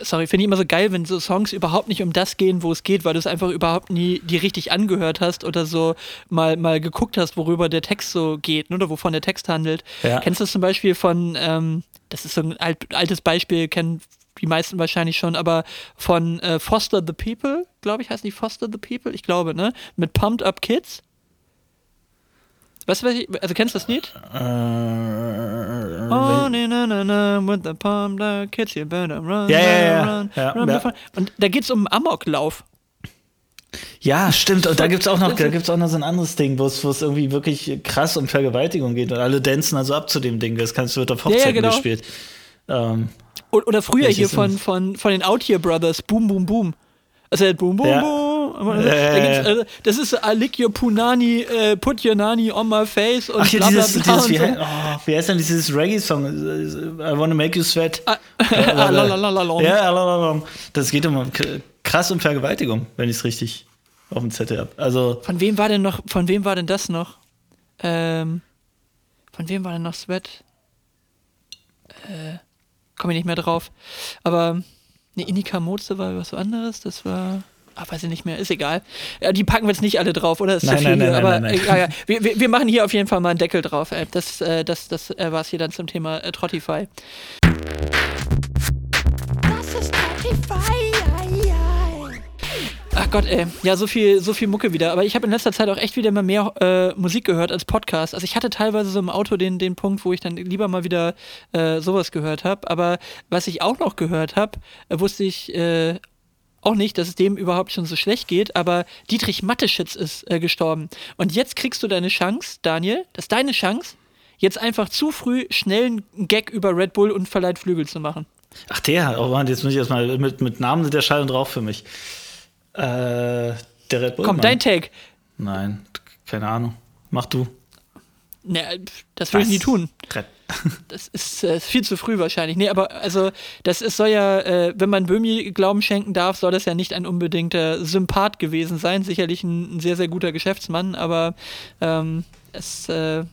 [SPEAKER 1] sorry, finde ich immer so geil, wenn so Songs überhaupt nicht um das gehen, wo es geht, weil du es einfach überhaupt nie die richtig angehört hast oder so mal, mal geguckt hast, worüber der Text so geht ne, oder wovon der Text handelt.
[SPEAKER 2] Ja.
[SPEAKER 1] Kennst du das zum Beispiel von, ähm, das ist so ein alt, altes Beispiel, kennen die meisten wahrscheinlich schon, aber von äh, Foster the People, glaube ich, heißt die Foster the People? Ich glaube, ne? Mit Pumped Up Kids. Weißt du, was ich, also kennst du das Lied?
[SPEAKER 2] Äh,
[SPEAKER 1] Oh,
[SPEAKER 2] wenn-
[SPEAKER 1] na, na, na, with the pumped up kids, you better run,
[SPEAKER 2] Ja, ja, ja.
[SPEAKER 1] run,
[SPEAKER 2] Ja,
[SPEAKER 1] run
[SPEAKER 2] ja.
[SPEAKER 1] before- Und da geht es um Amoklauf.
[SPEAKER 2] ja, stimmt. Und da gibt es auch noch, da gibt's auch noch so ein anderes Ding, wo es irgendwie wirklich krass um Vergewaltigung geht und alle dancen also ab zu dem Ding. Das kannst du wird auf
[SPEAKER 1] Ja, ja,
[SPEAKER 2] Hochzeiten
[SPEAKER 1] genau.
[SPEAKER 2] gespielt. Ähm,
[SPEAKER 1] Oder früher hier von, von, von den Out Here Brothers, Boom Boom Boom. Also halt Boom Boom Da äh, das ist I lick your punani, äh, put your nani on my face und
[SPEAKER 2] ach ja,
[SPEAKER 1] bla bla
[SPEAKER 2] dieses,
[SPEAKER 1] bla.
[SPEAKER 2] dieses wie,
[SPEAKER 1] so.
[SPEAKER 2] oh, wie heißt denn dieses Reggae-Song? I wanna make you sweat.
[SPEAKER 1] Ah.
[SPEAKER 2] Ja, das geht um krass um Vergewaltigung, wenn ich es richtig auf dem Zettel habe. Also,
[SPEAKER 1] Von wem war denn noch, von wem war denn das noch? Ähm, von wem war denn noch Sweat? Äh, komme ich nicht mehr drauf. Aber, ne, Inika Moze war was anderes, das war. Ah, weiß ich nicht mehr, ist egal. Ja, die packen wir jetzt nicht alle drauf, oder? Das ist
[SPEAKER 2] Nein, nein, nein,
[SPEAKER 1] aber
[SPEAKER 2] nein, nein.
[SPEAKER 1] äh, Ja. Wir, wir, machen hier auf jeden Fall mal einen Deckel drauf. Äh, das äh, das, das äh, war es hier dann zum Thema äh, Trottify.
[SPEAKER 3] Das ist ei.
[SPEAKER 1] Ach Gott, ey. Ja, so viel, so viel Mucke wieder. Aber ich habe in letzter Zeit auch echt wieder mal mehr äh, Musik gehört als Podcast. Also ich hatte teilweise so im Auto den, den Punkt, wo ich dann lieber mal wieder äh, sowas gehört habe. Aber was ich auch noch gehört habe, äh, wusste ich äh, auch nicht, dass es dem überhaupt schon so schlecht geht. Aber Dietrich Matteschitz ist äh, gestorben. Und jetzt kriegst du deine Chance, Daniel, das ist deine Chance, jetzt einfach zu früh schnell einen Gag über Red Bull und verleiht Flügel zu machen.
[SPEAKER 2] ach der, oh Mann, jetzt muss ich erstmal mit, mit Namen sind der Schall und drauf für mich. Äh, der Red Bull.
[SPEAKER 1] Komm,
[SPEAKER 2] Mann.
[SPEAKER 1] dein Take.
[SPEAKER 2] Nein, keine Ahnung. Mach du.
[SPEAKER 1] Ne, das würde ich nie tun.
[SPEAKER 2] Red-
[SPEAKER 1] Das ist äh, viel zu früh wahrscheinlich. Nee, aber also, das ist, soll ja, äh, wenn man Böhmi Glauben schenken darf, soll das ja nicht ein unbedingter Sympath gewesen sein. Sicherlich ein, ein sehr, sehr guter Geschäftsmann, aber ähm, es, äh,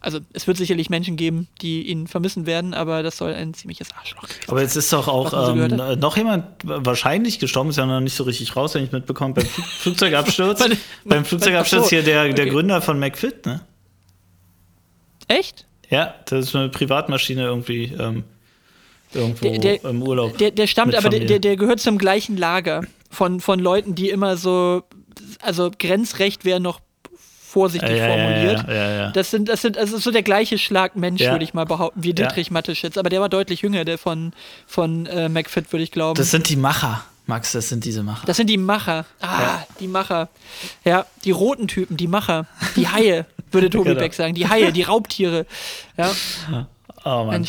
[SPEAKER 1] also es wird sicherlich Menschen geben, die ihn vermissen werden, aber das soll ein ziemliches Arschloch gewesen
[SPEAKER 2] Aber jetzt ist doch auch
[SPEAKER 1] so
[SPEAKER 2] ähm, noch jemand wahrscheinlich gestorben, ist ja noch nicht so richtig raus, wenn ich mitbekomme, beim Fl Flugzeugabsturz. Beim Flugzeugabsturz hier der, der
[SPEAKER 1] okay.
[SPEAKER 2] Gründer von McFit, ne?
[SPEAKER 1] Echt?
[SPEAKER 2] Ja, das ist eine Privatmaschine irgendwie ähm, irgendwo
[SPEAKER 1] Der- der-
[SPEAKER 2] im Urlaub.
[SPEAKER 1] Der, der stammt aber, der, der, der gehört zum gleichen Lager von, von Leuten, die immer so, also Grenzrecht wäre noch vorsichtig
[SPEAKER 2] Ja, ja, ja,
[SPEAKER 1] formuliert.
[SPEAKER 2] ja, ja, ja.
[SPEAKER 1] Das sind, das sind, also so der gleiche Schlag Mensch,
[SPEAKER 2] Ja.
[SPEAKER 1] würde ich mal behaupten, wie Dietrich Mateschitz. Aber der war deutlich jünger, der von, von äh, McFit, würde ich glauben.
[SPEAKER 2] Das sind die Macher, Max, das sind diese Macher.
[SPEAKER 1] Das sind die Macher. Ah, die Macher. Ja, die roten Typen, die Macher. Die Haie, würde Tobi
[SPEAKER 2] Genau.
[SPEAKER 1] Beck sagen. Die Haie, die Raubtiere. Ja,
[SPEAKER 2] oh Mann.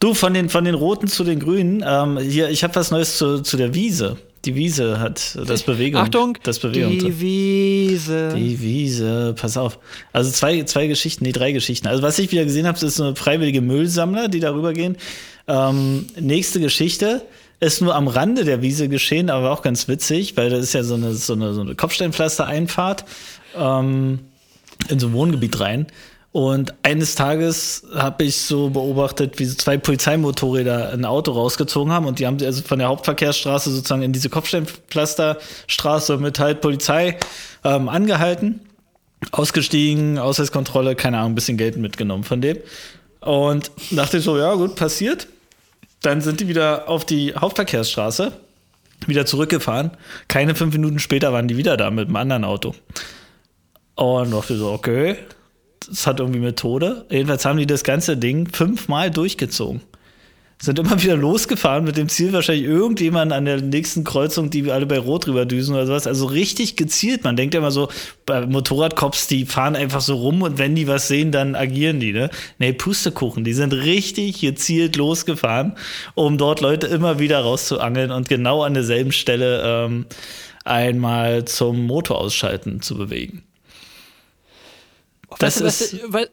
[SPEAKER 2] Du, von den, von den Roten zu den Grünen, ähm, hier, ich habe was Neues zu, zu der Wiese. Die Wiese hat das Bewegung.
[SPEAKER 1] Achtung,
[SPEAKER 2] das Bewegung.
[SPEAKER 1] die Wiese.
[SPEAKER 2] Die Wiese, pass auf. Also zwei, zwei Geschichten, nee, drei Geschichten. Also was ich wieder gesehen habe, ist eine freiwillige Müllsammler, die darüber gehen. Ähm, nächste Geschichte ist nur am Rande der Wiese geschehen, aber auch ganz witzig, weil das ist ja so eine, so eine, so eine Kopfsteinpflaster-Einfahrt ähm, in so ein Wohngebiet rein. Und eines Tages habe ich so beobachtet, wie so zwei Polizeimotorräder ein Auto rausgezogen haben und die haben also von der Hauptverkehrsstraße sozusagen in diese Kopfsteinpflasterstraße mit halt Polizei ähm, angehalten, ausgestiegen, Ausweiskontrolle, keine Ahnung, ein bisschen Geld mitgenommen von dem. Und dachte ich so, ja gut, passiert. Dann sind die wieder auf die Hauptverkehrsstraße, wieder zurückgefahren. Keine fünf Minuten später waren die wieder da mit einem anderen Auto. Und dachte so, okay, das hat irgendwie Methode. Jedenfalls haben die das ganze Ding fünfmal durchgezogen. Sind immer wieder losgefahren mit dem Ziel, wahrscheinlich irgendjemand an der nächsten Kreuzung, die wir alle bei Rot drüber düsen oder sowas. Also richtig gezielt. Man denkt ja immer so, bei Motorradcops, die fahren einfach so rum und wenn die was sehen, dann agieren die, ne? Nee, Pustekuchen. Die sind richtig gezielt losgefahren, um dort Leute immer wieder rauszuangeln und genau an derselben Stelle ähm, einmal zum Motor ausschalten zu bewegen. Das
[SPEAKER 1] du,
[SPEAKER 2] ist-
[SPEAKER 1] weil,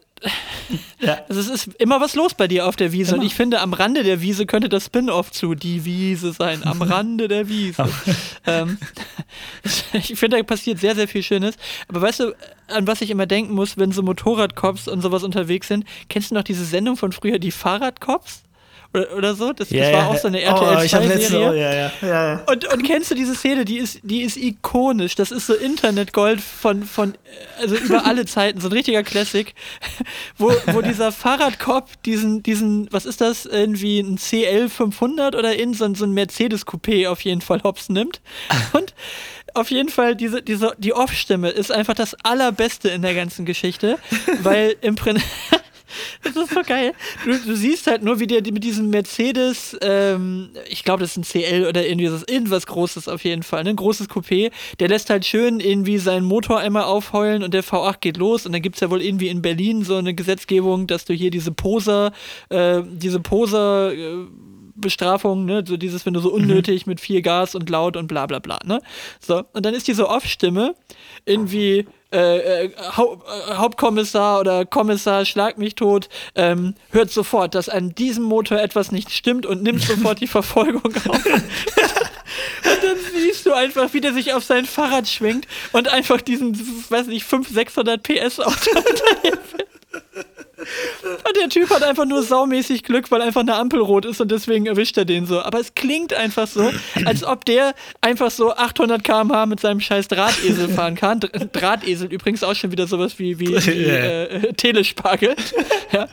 [SPEAKER 2] Ja.
[SPEAKER 1] also es ist immer was los bei dir auf der Wiese. Und
[SPEAKER 2] Immer.
[SPEAKER 1] ich finde, am Rande der Wiese könnte das Spin-off zu Die Wiese sein. Am Rande der Wiese. ähm, ich finde, da passiert sehr, sehr viel Schönes. Aber weißt du, an was ich immer denken muss, wenn so Motorradcops und sowas unterwegs sind? Kennst du noch diese Sendung von früher, die Fahrradcops? Oder, oder so? Das, das war auch so eine RTL
[SPEAKER 2] Oh, ich habe letzte oh, ja, ja.
[SPEAKER 1] Und, und kennst du diese Szene, die ist, die ist ikonisch. Das ist so Internetgold von, von, also über alle Zeiten, so ein richtiger Classic, wo, wo dieser Fahrradkopf diesen, diesen, was ist das, irgendwie ein CL 500 oder in so, ein- so ein Mercedes-Coupé auf jeden Fall hops nimmt. Und auf jeden Fall, diese, diese, die Off-Stimme ist einfach das Allerbeste in der ganzen Geschichte, weil im Prinzip. Das ist so geil. Du, du siehst halt nur, wie der mit diesem Mercedes, ähm, ich glaube, das ist ein CL oder irgendwie so, irgendwas Großes auf jeden Fall, ne? ein großes Coupé, der lässt halt schön irgendwie seinen Motor einmal aufheulen und der V8 geht los und dann gibt es ja wohl irgendwie in Berlin so eine Gesetzgebung, dass du hier diese Poser, äh, diese Poser, äh, Bestrafung, ne, so dieses, wenn du so unnötig mit viel Gas und laut und bla bla bla, ne? So, und dann ist diese Off-Stimme irgendwie äh, äh, Hau äh, Hauptkommissar oder Kommissar, schlag mich tot, ähm, hört sofort, dass an diesem Motor etwas nicht stimmt und nimmt sofort die Verfolgung auf. Und dann siehst du einfach, wie der sich auf sein Fahrrad schwingt und einfach diesen, weiß nicht, 500, 600 PS Auto hinterherfährt. Und der Typ hat einfach nur saumäßig Glück, weil einfach eine Ampel rot ist und deswegen erwischt er den so. Aber es klingt einfach so, als ob der einfach so 800 km/h mit seinem scheiß Drahtesel fahren kann. Dr- Drahtesel übrigens auch schon wieder sowas wie, wie, wie äh, Telespargel. ja.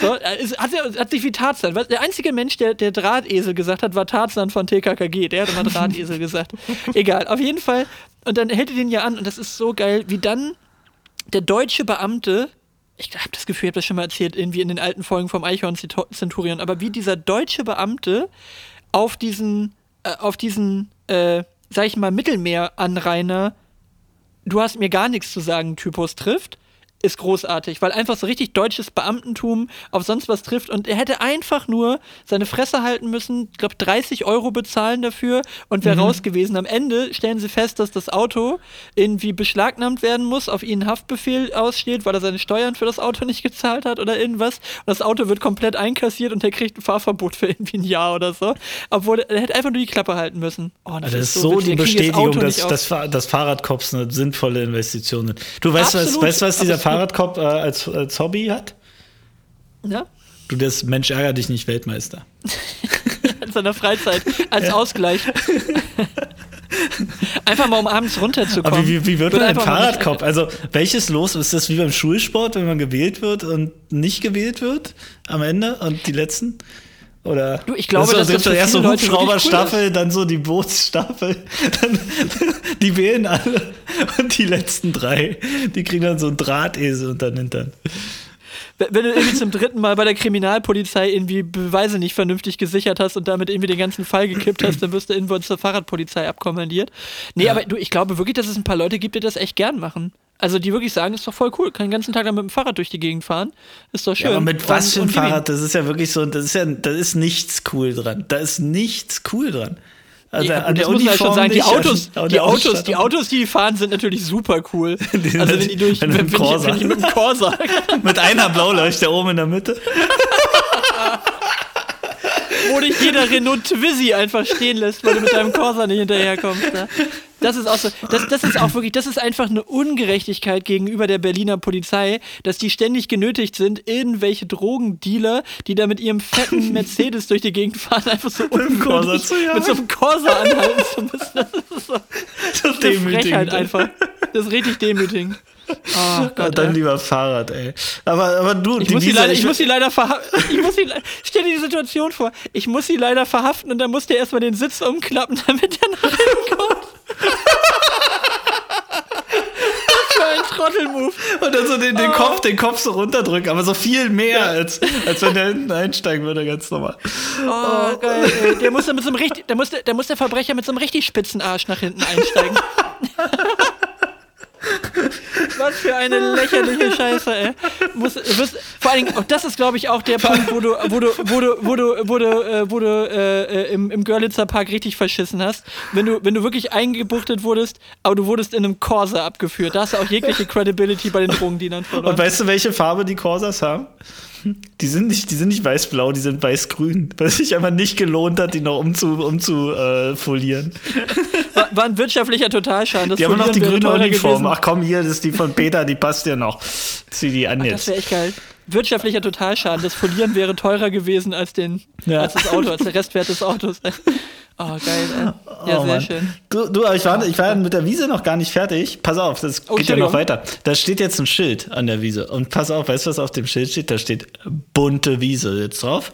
[SPEAKER 1] so, äh, es hat, hat sich wie Tarzan. Der einzige Mensch, der, der Drahtesel gesagt hat, war Tarzan von TKKG. Der hat immer Drahtesel gesagt. Egal, auf jeden Fall. Und dann hält er den ja an und das ist so geil, wie dann der deutsche Beamte, ich habe das Gefühl, ich habe das schon mal erzählt, irgendwie in den alten Folgen vom Eichhorn Centurion, aber wie dieser deutsche Beamte auf diesen, äh, auf diesen, äh, sag ich mal, Mittelmeeranrainer, du hast mir gar nichts zu sagen, Typus trifft, ist großartig, weil einfach so richtig deutsches Beamtentum auf sonst was trifft und er hätte einfach nur seine Fresse halten müssen, ich glaube 30 Euro bezahlen dafür und wäre raus gewesen. Am Ende stellen sie fest, dass das Auto irgendwie beschlagnahmt werden muss, auf ihn Haftbefehl aussteht, weil er seine Steuern für das Auto nicht gezahlt hat oder irgendwas. Und das Auto wird komplett einkassiert und er kriegt ein Fahrverbot für irgendwie ein Jahr oder so. Obwohl er hätte einfach nur die Klappe halten müssen. Oh,
[SPEAKER 2] Das ist so
[SPEAKER 1] witzig.
[SPEAKER 2] die
[SPEAKER 1] das
[SPEAKER 2] Bestätigung,
[SPEAKER 1] Auto
[SPEAKER 2] dass, dass, dass Fahrradcops eine sinnvolle Investition sind. Du weißt, was,
[SPEAKER 1] Absolut.
[SPEAKER 2] weißt, was dieser. Fahrradcop äh, als, als Hobby hat?
[SPEAKER 1] ja?
[SPEAKER 2] Du, das Mensch ärger dich nicht Weltmeister.
[SPEAKER 1] in seiner Freizeit als Ausgleich. einfach mal um abends runterzukommen.
[SPEAKER 2] Aber wie, wie wird
[SPEAKER 1] Wird
[SPEAKER 2] man ein Fahrradcop? Also, welches Los? Ist das wie beim Schulsport, wenn man gewählt wird und nicht gewählt wird am Ende und die letzten? Oder
[SPEAKER 1] Du, ich glaube,
[SPEAKER 2] das ist
[SPEAKER 1] das
[SPEAKER 2] erst so
[SPEAKER 1] wirklich cool
[SPEAKER 2] Hubschrauberstaffel, dann so die Bootsstaffel, dann, die wählen alle und die letzten drei, die kriegen dann so einen Drahtesel unter den Hintern.
[SPEAKER 1] Wenn du irgendwie zum dritten Mal bei der Kriminalpolizei irgendwie Beweise nicht vernünftig gesichert hast und damit irgendwie den ganzen Fall gekippt hast, dann wirst du irgendwo zur Fahrradpolizei abkommandiert. Nee,
[SPEAKER 2] Ja.
[SPEAKER 1] aber du, ich glaube wirklich, dass es ein paar Leute gibt, die das echt gern machen. Also die wirklich sagen, ist doch voll cool, kann den ganzen Tag dann mit dem Fahrrad durch die Gegend fahren. Ist doch schön.
[SPEAKER 2] Ja, aber mit was für ein
[SPEAKER 1] und gib ihm.
[SPEAKER 2] Fahrrad? Das ist ja wirklich so, das ist ja, da ist nichts cool dran. Da ist nichts cool dran. Also
[SPEAKER 1] Ja,
[SPEAKER 2] an der
[SPEAKER 1] muss halt schon sagen, die
[SPEAKER 2] an-
[SPEAKER 1] Autos,
[SPEAKER 2] an
[SPEAKER 1] die Autos, die. Autos, die fahren, sind natürlich super cool.
[SPEAKER 2] Die
[SPEAKER 1] also wenn die durch,
[SPEAKER 2] mit
[SPEAKER 1] wenn,
[SPEAKER 2] einem
[SPEAKER 1] wenn, ich, wenn ich mit dem Corsa,
[SPEAKER 2] Mit einer Blauleuchte oben in der Mitte.
[SPEAKER 1] wo dich jeder Renault Twizy einfach stehen lässt, weil du mit deinem Corsa nicht hinterherkommst. Ne? Das ist auch so, das, das ist auch wirklich, das ist einfach eine Ungerechtigkeit gegenüber der Berliner Polizei, dass die ständig genötigt sind, irgendwelche Drogendealer, die da mit ihrem fetten Mercedes durch die Gegend fahren, einfach so ungründig mit so einem Corsa anhalten zu müssen. Das ist so
[SPEAKER 2] Das
[SPEAKER 1] eine Frechheit einfach. Das ist richtig demütigend. Oh
[SPEAKER 2] Ja,
[SPEAKER 1] Gott,
[SPEAKER 2] dann
[SPEAKER 1] ey.
[SPEAKER 2] lieber Fahrrad, ey. Aber, aber du,
[SPEAKER 1] Ich muss, sie
[SPEAKER 2] Wiese-
[SPEAKER 1] leider, ich muss sie leider verhaften. Ich muss sie, stell dir die Situation vor. Ich muss sie leider verhaften und dann muss der erstmal den Sitz umklappen, damit er nach kommt. Ein Trottelmove.
[SPEAKER 2] und dann so den,
[SPEAKER 1] Oh.
[SPEAKER 2] den Kopf, den Kopf so runterdrücken, aber so viel mehr, als, als wenn der hinten einsteigen würde, ganz normal.
[SPEAKER 1] Oh, geil, ey. Der muss, da mit so einem richtig, der, muss, der muss der Verbrecher mit so einem richtig spitzen Arsch nach hinten einsteigen. Was für eine lächerliche Scheiße, ey. Muss, wirst, vor allen Dingen, das ist, glaube ich, auch der Punkt, wo du, wo du, wo du, wo du, wo du, äh, wo du äh, im, im Görlitzer Park richtig verschissen hast. Wenn du, wenn du wirklich eingebuchtet wurdest, aber du wurdest in einem Corsa abgeführt. Da hast du auch jegliche Credibility bei den Drogendienern verloren.
[SPEAKER 2] Und weißt du, welche Farbe die Corsas haben? Die sind nicht, nicht weiß-blau, die sind weiß-grün, weil es sich einfach nicht gelohnt hat, die noch umzu, umzu äh.
[SPEAKER 1] War, war ein wirtschaftlicher Totalschaden. Das
[SPEAKER 2] Die haben noch die grüne Uniform. Ach komm, hier, das ist die von Peter, die passt dir noch. Zieh die an
[SPEAKER 1] Das
[SPEAKER 2] jetzt.
[SPEAKER 1] wäre echt geil. Wirtschaftlicher Totalschaden. Das Folieren wäre teurer gewesen als, den,
[SPEAKER 2] Ja.
[SPEAKER 1] als das Auto, als der Restwert des Autos. Oh, geil, ey. Ja,
[SPEAKER 2] Oh,
[SPEAKER 1] sehr
[SPEAKER 2] Mann.
[SPEAKER 1] schön.
[SPEAKER 2] Du, du, aber ich war, ich war mit der Wiese noch gar nicht fertig. Pass auf, das
[SPEAKER 1] Oh,
[SPEAKER 2] geht ja noch weiter. Da steht jetzt ein Schild an der Wiese. Und pass auf, weißt du, was auf dem Schild steht? Da steht bunte Wiese jetzt drauf.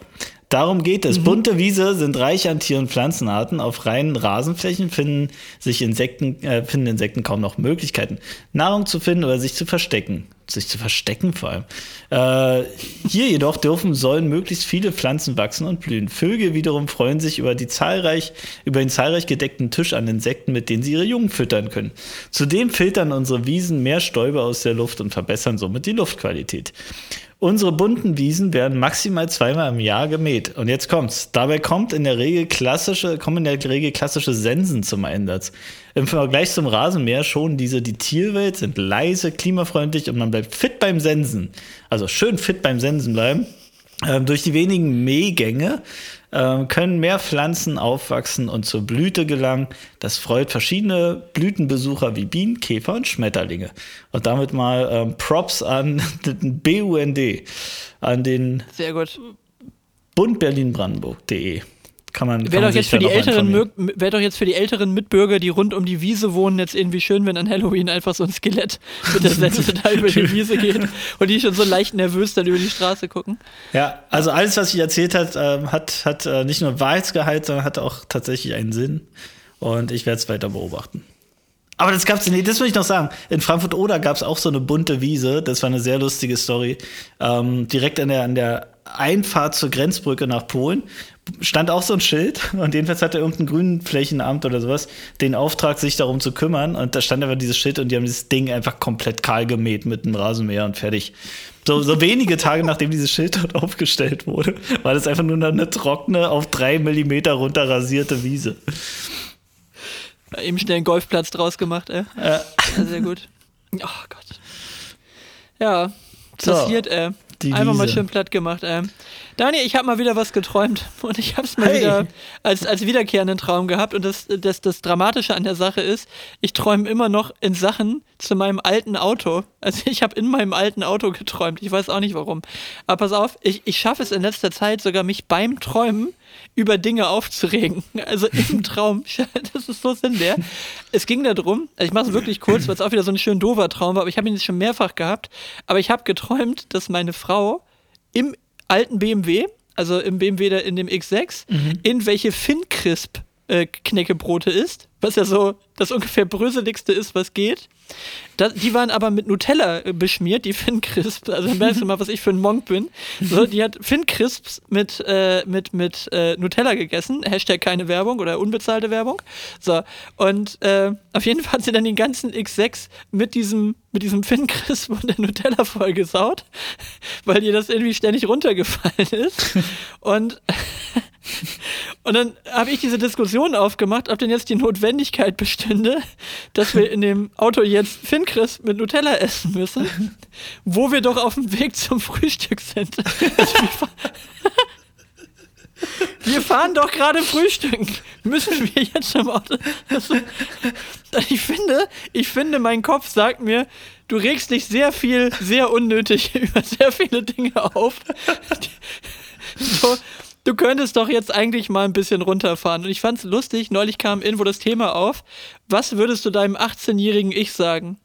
[SPEAKER 2] Darum geht
[SPEAKER 1] Mhm.
[SPEAKER 2] es. Bunte Wiese sind reich an Tier- und Pflanzenarten. Auf reinen Rasenflächen finden sich Insekten, äh, finden Insekten kaum noch Möglichkeiten, Nahrung zu finden oder sich zu verstecken. Sich zu verstecken vor allem. Äh, hier jedoch dürfen, sollen möglichst viele Pflanzen wachsen und blühen. Vögel wiederum freuen sich über, die zahlreich, über den zahlreich gedeckten Tisch an Insekten, mit denen sie ihre Jungen füttern können. Zudem filtern unsere Wiesen mehr Stäube aus der Luft und verbessern somit die Luftqualität. Unsere bunten Wiesen werden maximal zweimal im Jahr gemäht. Und jetzt kommt's. Dabei kommt in der Regel klassische, kommen in der Regel klassische Sensen zum Einsatz. Im Vergleich zum Rasenmäher schonen diese die Tierwelt, sind leise, klimafreundlich und man bleibt fit beim Sensen. Also schön fit beim Sensen bleiben. Ähm, durch die wenigen Mähgänge ähm, können mehr Pflanzen aufwachsen und zur Blüte gelangen. Das freut verschiedene Blütenbesucher wie Bienen, Käfer und Schmetterlinge. Und damit mal ähm, Props an den BUND, an den
[SPEAKER 1] Sehr gut.
[SPEAKER 2] bundberlinbrandenburg.de. Kann man,
[SPEAKER 1] Wäre doch, jetzt für
[SPEAKER 2] da
[SPEAKER 1] die älteren wär doch jetzt für die älteren Mitbürger, die rund um die Wiese wohnen, jetzt irgendwie schön, wenn an Halloween einfach so ein Skelett mit der Sense da über die Wiese geht und die schon so leicht nervös dann über die Straße gucken.
[SPEAKER 2] Ja, also alles, was ich erzählt hat, ähm, hat, hat äh, nicht nur Wahrheitsgehalt, sondern hat auch tatsächlich einen Sinn. Und ich werde es weiter beobachten. Aber das gab's, nee, das will ich noch sagen. In Frankfurt Oder gab's auch so eine bunte Wiese. Das war eine sehr lustige Story. Ähm, direkt an der, an der Einfahrt zur Grenzbrücke nach Polen stand auch so ein Schild und jedenfalls hatte irgendein Grünflächenamt oder sowas den Auftrag, sich darum zu kümmern und da stand einfach dieses Schild und die haben dieses Ding einfach komplett kahl gemäht mit einem Rasenmäher und fertig. So, so wenige Tage nachdem dieses Schild dort aufgestellt wurde, war das einfach nur eine trockene, auf drei Millimeter runter rasierte Wiese.
[SPEAKER 1] Eben schnell einen Golfplatz draus gemacht, ey.
[SPEAKER 2] Äh,
[SPEAKER 1] Ja, sehr gut. Oh Gott. Ja,
[SPEAKER 2] So,
[SPEAKER 1] passiert, ey. Einfach mal schön platt gemacht, ey. Daniel, ich habe mal wieder was geträumt und ich habe es mal
[SPEAKER 2] Hey.
[SPEAKER 1] wieder als, als wiederkehrenden Traum gehabt und das, das, das Dramatische an der Sache ist, ich träume immer noch in Sachen zu meinem alten Auto. Also ich habe in meinem alten Auto geträumt. Ich weiß auch nicht warum. Aber pass auf, ich, ich schaffe es in letzter Zeit sogar, mich beim Träumen über Dinge aufzuregen. Also im Traum. Das ist so sinnleer. Es ging darum, also ich mache es wirklich kurz, weil es auch wieder so ein schön doofer Traum war, aber ich habe ihn schon mehrfach gehabt. Aber ich habe geträumt, dass meine Frau im alten BMW, also im BMW da in dem X6, in welche Fincrisp äh, Knäckebrote isst, was ja so das ungefähr bröseligste ist, was geht. Da, die waren aber mit Nutella äh, beschmiert, die Fincrisp. Also dann merkst du mal, was ich für ein Monk bin. So, die hat Fincrisps mit, äh, mit, mit äh, Nutella gegessen. Hashtag keine Werbung oder unbezahlte Werbung. So, und äh, auf jeden Fall hat sie dann den ganzen X6 mit diesem, mit diesem Fincrisp und der Nutella vollgesaut, weil ihr das irgendwie ständig runtergefallen ist. Und und dann habe ich diese Diskussion aufgemacht, ob denn jetzt die Notwendigkeit bestünde, dass wir in dem Auto jetzt Fincrisp mit Nutella essen müssen, wo wir doch auf dem Weg zum Frühstück sind. Also wir, fa wir fahren doch gerade frühstücken. Müssen wir jetzt im Auto. Also, ich finde, ich finde, mein Kopf sagt mir, du regst dich sehr viel, sehr unnötig über sehr viele Dinge auf. So, du könntest doch jetzt eigentlich mal ein bisschen runterfahren. Und ich fand's lustig, neulich kam irgendwo das Thema auf, was würdest du deinem 18-jährigen Ich sagen?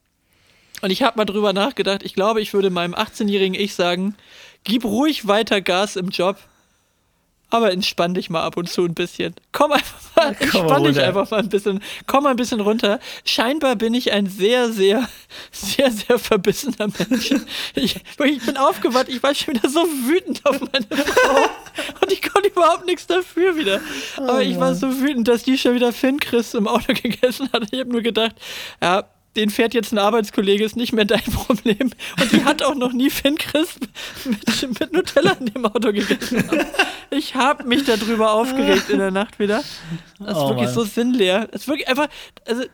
[SPEAKER 1] Und ich habe mal drüber nachgedacht, ich glaube, ich würde meinem 18-jährigen Ich sagen, gib ruhig weiter Gas im Job, aber entspann dich mal ab und zu ein bisschen. Komm einfach mal,
[SPEAKER 2] Komm mal
[SPEAKER 1] entspann dich einfach mal ein bisschen, komm mal ein bisschen runter. Scheinbar bin ich ein sehr, sehr, sehr, sehr verbissener Mensch. Ich, ich bin aufgewacht, ich war schon wieder so wütend auf meine Frau und ich konnte überhaupt nichts dafür wieder. Aber ich war so wütend, dass die schon wieder Finn Chris im Auto gegessen hat. Ich habe nur gedacht, ja, den fährt jetzt ein Arbeitskollege, ist nicht mehr dein Problem. Und die hat auch noch nie Finn Crisp mit, mit Nutella in dem Auto gegessen. Ich habe mich darüber aufgeregt in der Nacht wieder. Das ist
[SPEAKER 2] Oh
[SPEAKER 1] wirklich
[SPEAKER 2] Mann.
[SPEAKER 1] so sinnleer. Das ist wirklich einfach, also,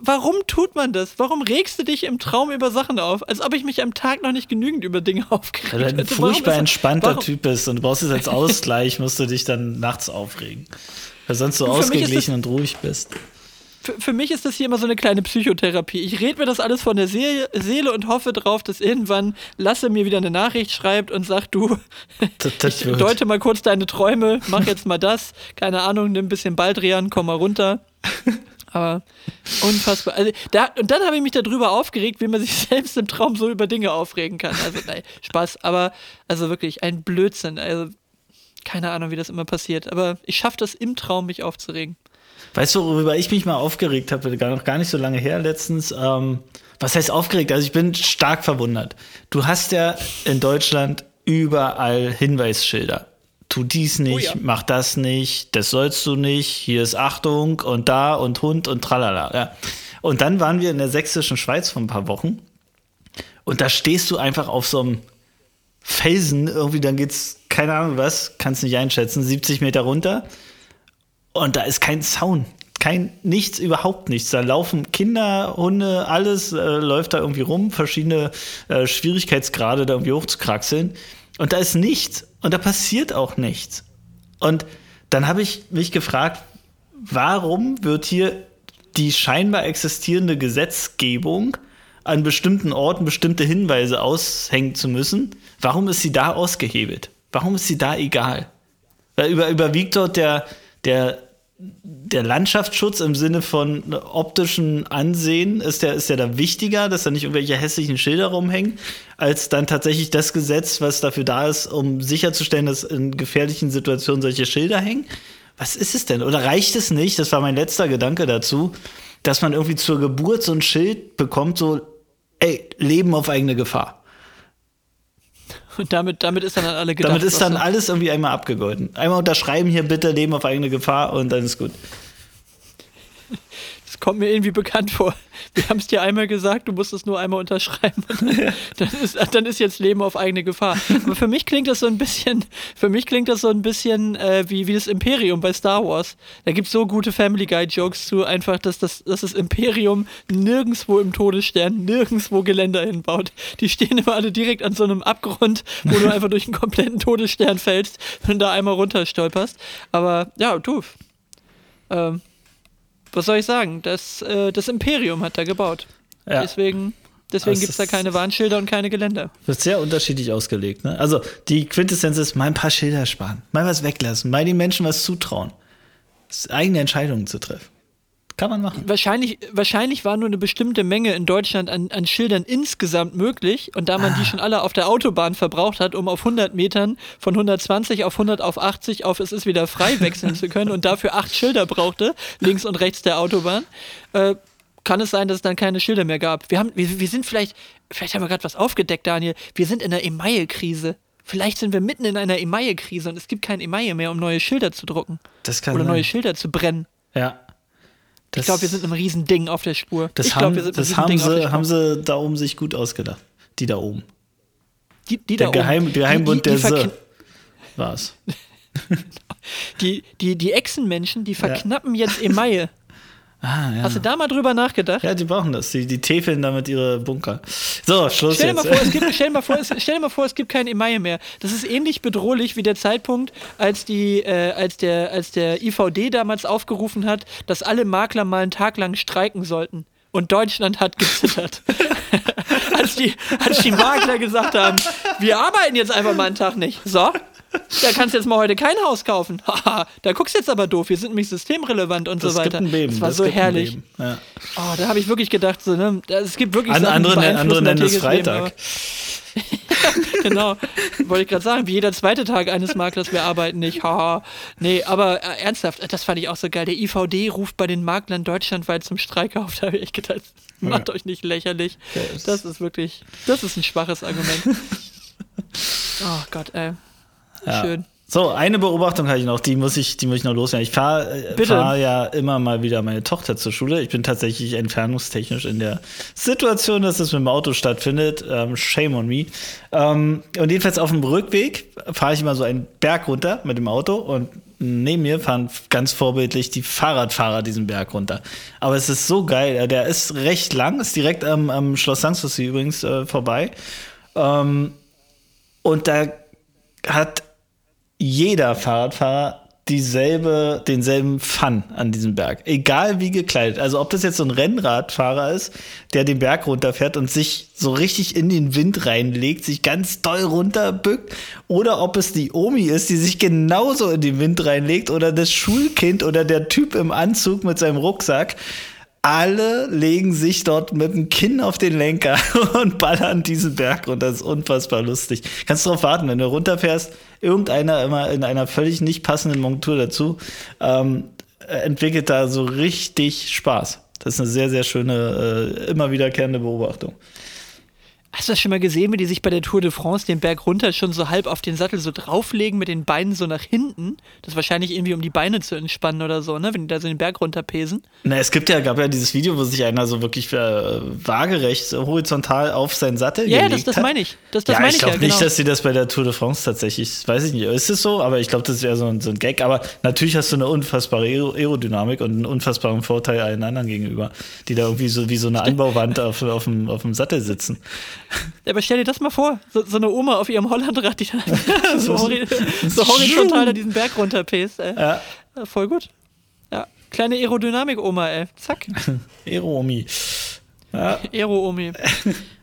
[SPEAKER 1] warum tut man das? Warum regst du dich im Traum über Sachen auf? Als ob ich mich am Tag noch nicht genügend über Dinge aufgeregt
[SPEAKER 2] Weil du ein
[SPEAKER 1] hätte.
[SPEAKER 2] Furchtbar
[SPEAKER 1] ist-
[SPEAKER 2] entspannter
[SPEAKER 1] warum-
[SPEAKER 2] Typ bist und du brauchst es als Ausgleich, musst du dich dann nachts aufregen. Weil sonst so ausgeglichen und ruhig bist.
[SPEAKER 1] Für, mich ist das hier immer so eine kleine Psychotherapie. Ich rede mir das alles von der See Seele und hoffe drauf, dass irgendwann Lasse mir wieder eine Nachricht schreibt und sagt, du,
[SPEAKER 2] Das, das
[SPEAKER 1] ich deute mal kurz deine Träume, mach jetzt mal das, keine Ahnung, nimm ein bisschen Baldrian, komm mal runter. Aber unfassbar. Also, da, und dann habe ich mich darüber aufgeregt, wie man sich selbst im Traum so über Dinge aufregen kann. Also, nein, Spaß, aber also wirklich ein Blödsinn. Also, keine Ahnung, wie das immer passiert. Aber ich schaffe das im Traum, mich aufzuregen.
[SPEAKER 2] Weißt du, worüber ich mich mal aufgeregt habe, gar noch gar nicht so lange her letztens? Ähm, was heißt aufgeregt? Also ich bin stark verwundert. Du hast ja in Deutschland überall Hinweisschilder. Tu dies nicht,
[SPEAKER 1] Oh ja.
[SPEAKER 2] mach das nicht, das sollst du nicht, hier ist Achtung und da und Hund und tralala. Ja. Und dann waren wir in der sächsischen Schweiz vor ein paar Wochen und da stehst du einfach auf so einem Felsen, irgendwie, dann geht's, keine Ahnung was, kannst nicht einschätzen, 70 Meter runter und da ist kein Zaun. Kein nichts, überhaupt nichts. Da laufen Kinder, Hunde, alles äh, läuft da irgendwie rum, verschiedene äh, Schwierigkeitsgrade da irgendwie hochzukraxeln. Und da ist nichts. Und da passiert auch nichts. Und dann habe ich mich gefragt, warum wird hier die scheinbar existierende Gesetzgebung an bestimmten Orten bestimmte Hinweise aushängen zu müssen? Warum ist sie da ausgehebelt? Warum ist sie da egal? Weil über, überwiegt dort der, der, der Landschaftsschutz im Sinne von optischen Ansehen, ist der, ist da wichtiger, dass da nicht irgendwelche hässlichen Schilder rumhängen, als dann tatsächlich das Gesetz, was dafür da ist, um sicherzustellen, dass in gefährlichen Situationen solche Schilder hängen? Was ist es denn? Oder reicht es nicht? Das war mein letzter Gedanke dazu. dass man irgendwie zur Geburt so ein Schild bekommt, so, ey, Leben auf eigene Gefahr.
[SPEAKER 1] Und damit, damit ist dann an alle gedacht.
[SPEAKER 2] Damit ist dann alles irgendwie einmal abgegolten. Einmal unterschreiben hier bitte Leben auf eigene Gefahr und dann ist gut.
[SPEAKER 1] Das kommt mir irgendwie bekannt vor. Wir haben es dir einmal gesagt, du musst es nur einmal unterschreiben. dann, ist, dann ist jetzt Leben auf eigene Gefahr. Aber für mich klingt das so ein bisschen, für mich klingt das so ein bisschen äh, wie, wie das Imperium bei Star Wars. Da gibt es so gute Family Guy Jokes zu, einfach, dass das, dass das Imperium nirgendwo im Todesstern, nirgendwo Geländer hinbaut. Die stehen immer alle direkt an so einem Abgrund, wo du einfach durch einen kompletten Todesstern fällst, wenn du da einmal runterstolperst. Aber ja, du. Ähm, was soll ich sagen? Das, äh, das Imperium hat da gebaut.
[SPEAKER 2] Ja.
[SPEAKER 1] Deswegen, deswegen gibt es da keine Warnschilder und keine Geländer.
[SPEAKER 2] Wird sehr unterschiedlich ausgelegt. Ne? Also die Quintessenz ist, mal ein paar Schilder sparen, mal was weglassen, mal den Menschen was zutrauen. Das eigene Entscheidungen zu treffen. Kann man machen.
[SPEAKER 1] Wahrscheinlich, wahrscheinlich war nur eine bestimmte Menge in Deutschland an, an Schildern insgesamt möglich. Und da man die schon alle auf der Autobahn verbraucht hat, um auf 100 Metern von 120 auf 100 auf 80 auf es ist wieder frei wechseln zu können und dafür acht Schilder brauchte, links und rechts der Autobahn, äh, kann es sein, dass es dann keine Schilder mehr gab. Wir, haben, wir, wir sind vielleicht, vielleicht haben wir gerade was aufgedeckt, Daniel. Wir sind in einer Emaille-Krise. Vielleicht sind wir mitten in einer Emaille-Krise und es gibt kein Emaille mehr, um neue Schilder zu drucken.
[SPEAKER 2] Das kann
[SPEAKER 1] Oder
[SPEAKER 2] sein.
[SPEAKER 1] neue Schilder zu brennen.
[SPEAKER 2] Ja.
[SPEAKER 1] Ich glaube, wir sind einem Riesending auf der Spur.
[SPEAKER 2] das
[SPEAKER 1] ich
[SPEAKER 2] haben,
[SPEAKER 1] wir sind
[SPEAKER 2] das sie,
[SPEAKER 1] Spur.
[SPEAKER 2] haben sie da oben sich gut ausgedacht. Die da oben.
[SPEAKER 1] die, die
[SPEAKER 2] Der,
[SPEAKER 1] da oben,
[SPEAKER 2] Geheim, der Geheimbund
[SPEAKER 1] die, die,
[SPEAKER 2] der
[SPEAKER 1] die,
[SPEAKER 2] Se
[SPEAKER 1] verkn-
[SPEAKER 2] war's.
[SPEAKER 1] die, die, die Echsenmenschen, die verknappen jetzt Emaille.
[SPEAKER 2] Ah, ja.
[SPEAKER 1] Hast du da mal drüber nachgedacht?
[SPEAKER 2] ja, die brauchen das. Die, die täfeln damit ihre Bunker. So, Schluss
[SPEAKER 1] Stell dir, mal
[SPEAKER 2] jetzt.
[SPEAKER 1] vor, es gibt, stell, dir mal vor, es, stell dir mal vor, es gibt kein Emaille mehr. Das ist ähnlich bedrohlich wie der Zeitpunkt, als, die, äh, als, der, als der IVD damals aufgerufen hat, dass alle Makler mal einen Tag lang streiken sollten. Und Deutschland hat gezittert. als, die, als die Makler gesagt haben, wir arbeiten jetzt einfach mal einen Tag nicht. So, da kannst du jetzt mal heute kein Haus kaufen. Haha, da guckst du jetzt aber doof. Wir sind nämlich systemrelevant und
[SPEAKER 2] das
[SPEAKER 1] so
[SPEAKER 2] gibt
[SPEAKER 1] weiter.
[SPEAKER 2] ein Beben.
[SPEAKER 1] das war
[SPEAKER 2] das
[SPEAKER 1] so
[SPEAKER 2] gibt
[SPEAKER 1] herrlich.
[SPEAKER 2] Ja.
[SPEAKER 1] Oh, da habe ich wirklich gedacht, so, ne, es gibt wirklich
[SPEAKER 2] An,
[SPEAKER 1] Sachen,
[SPEAKER 2] andere,
[SPEAKER 1] die
[SPEAKER 2] andere nennen es
[SPEAKER 1] Leben,
[SPEAKER 2] Freitag.
[SPEAKER 1] genau, wollte ich gerade sagen, wie jeder zweite Tag eines Maklers, wir arbeiten nicht. Haha. Nee, aber äh, ernsthaft, das fand ich auch so geil. Der IVD ruft bei den Maklern deutschlandweit zum Streik auf. Da habe ich echt gedacht, macht euch nicht lächerlich. Das ist wirklich, das ist ein schwaches Argument. Oh Gott, ey.
[SPEAKER 2] Ja.
[SPEAKER 1] Schön.
[SPEAKER 2] So, eine Beobachtung habe ich noch, die muss ich, die muss ich noch loswerden. Ich fahre äh, fahr ja immer mal wieder meine Tochter zur Schule. Ich bin tatsächlich entfernungstechnisch in der Situation, dass es mit dem Auto stattfindet. Ähm, shame on me. Ähm, und jedenfalls auf dem Rückweg fahre ich immer so einen Berg runter mit dem Auto und neben mir fahren ganz vorbildlich die Fahrradfahrer diesen Berg runter. Aber es ist so geil. Der ist recht lang, ist direkt am, am Schloss Sanssouci übrigens äh, vorbei. Ähm, und da hat jeder Fahrradfahrer dieselbe, denselben Fun an diesem Berg. Egal wie gekleidet. Also ob das jetzt so ein Rennradfahrer ist, der den Berg runterfährt und sich so richtig in den Wind reinlegt, sich ganz doll runterbückt, oder ob es die Omi ist, die sich genauso in den Wind reinlegt, oder das Schulkind oder der Typ im Anzug mit seinem Rucksack. Alle legen sich dort mit dem Kinn auf den Lenker und ballern diesen Berg und das ist unfassbar lustig. Kannst drauf warten, wenn du runterfährst, irgendeiner immer in einer völlig nicht passenden Montur dazu, ähm, äh, entwickelt da so richtig Spaß. Das ist eine sehr, sehr schöne, äh, immer wiederkehrende Beobachtung.
[SPEAKER 1] Hast du das schon mal gesehen, wie die sich bei der Tour de France den Berg runter schon so halb auf den Sattel so drauflegen mit den Beinen so nach hinten? Das ist wahrscheinlich irgendwie, um die Beine zu entspannen oder so, ne? Wenn die da so den Berg runterpesen.
[SPEAKER 2] Na, es gibt ja, gab ja dieses Video, wo sich einer so wirklich äh, waagerecht, horizontal auf seinen Sattel
[SPEAKER 1] Ja, ja,
[SPEAKER 2] gelegt
[SPEAKER 1] das, das
[SPEAKER 2] hat.
[SPEAKER 1] meine ich. Das, das
[SPEAKER 2] ja,
[SPEAKER 1] meine
[SPEAKER 2] ich
[SPEAKER 1] ich
[SPEAKER 2] glaube
[SPEAKER 1] ja,
[SPEAKER 2] nicht,
[SPEAKER 1] genau.
[SPEAKER 2] dass sie das bei der Tour de France tatsächlich, weiß ich nicht, ist es so, aber ich glaube, das ist eher so ein, so ein Gag. Aber natürlich hast du eine unfassbare Aero- Aerodynamik und einen unfassbaren Vorteil allen anderen gegenüber, die da irgendwie so wie so eine Anbauwand auf, auf, dem, auf dem Sattel sitzen.
[SPEAKER 1] Aber stell dir das mal vor, so, so eine Oma auf ihrem Hollandrad, die dann so, so horizontal da diesen Berg runterpest. Ey.
[SPEAKER 2] Ja.
[SPEAKER 1] Ja, voll gut. Ja, kleine Aerodynamik-Oma, ey. Zack,
[SPEAKER 2] Aeromi. Ja,
[SPEAKER 1] Aero-Omi.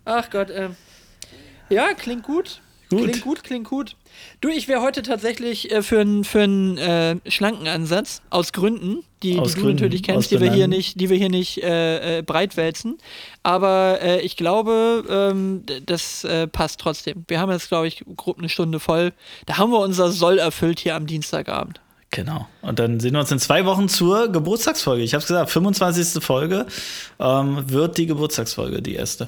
[SPEAKER 1] Ach Gott, ähm. Ja, klingt gut.
[SPEAKER 2] Gut.
[SPEAKER 1] Klingt gut, klingt gut. Du, ich wäre heute tatsächlich äh, für einen für äh, schlanken Ansatz, aus Gründen, die,
[SPEAKER 2] Aus
[SPEAKER 1] die du
[SPEAKER 2] Gründen,
[SPEAKER 1] natürlich
[SPEAKER 2] aus
[SPEAKER 1] kennst, die wir hier nicht, die wir hier nicht äh, äh, breitwälzen. Aber äh, ich glaube, ähm, das passt trotzdem. Wir haben jetzt, glaube ich, grob eine Stunde voll. Da haben wir unser Soll erfüllt hier am Dienstagabend.
[SPEAKER 2] Genau. Und dann sehen wir uns in zwei Wochen zur Geburtstagsfolge. Ich habe es gesagt, 25. Folge ähm, wird die Geburtstagsfolge, die erste.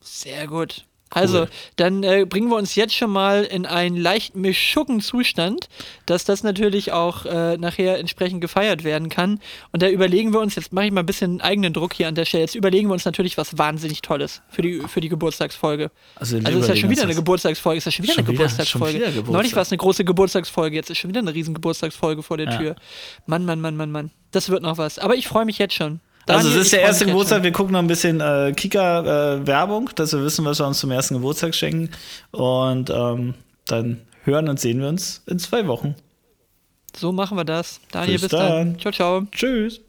[SPEAKER 1] Sehr gut. Also, dann äh, bringen wir uns jetzt schon mal in einen leicht mischucken Zustand, dass das natürlich auch äh, nachher entsprechend gefeiert werden kann. Und da überlegen wir uns, jetzt mache ich mal ein bisschen eigenen Druck hier an der Stelle, jetzt überlegen wir uns natürlich was wahnsinnig Tolles für die, für die Geburtstagsfolge.
[SPEAKER 2] Also,
[SPEAKER 1] Also ist ja schon wieder eine
[SPEAKER 2] Geburtstagsfolge.
[SPEAKER 1] Ist ja schon wieder
[SPEAKER 2] Schon
[SPEAKER 1] eine
[SPEAKER 2] wieder-
[SPEAKER 1] Geburtstagsfolge.
[SPEAKER 2] wieder Geburtstag.
[SPEAKER 1] Neulich war es eine große Geburtstagsfolge, jetzt ist schon wieder eine riesen Geburtstagsfolge vor der
[SPEAKER 2] Ja.
[SPEAKER 1] Tür. Mann, Mann, Mann, Mann, Mann. Das wird noch was. Aber ich freue mich jetzt schon.
[SPEAKER 2] Also
[SPEAKER 1] Daniel,
[SPEAKER 2] es ist der erste Geburtstag. Wir gucken noch ein bisschen äh, Kika-Werbung, dass wir wissen, was wir uns zum ersten Geburtstag schenken. Und ähm, dann hören und sehen wir uns in zwei Wochen.
[SPEAKER 1] So machen wir das. Daniel,
[SPEAKER 2] Bis
[SPEAKER 1] bis, dann.
[SPEAKER 2] dann.
[SPEAKER 1] Ciao, ciao.
[SPEAKER 2] Tschüss.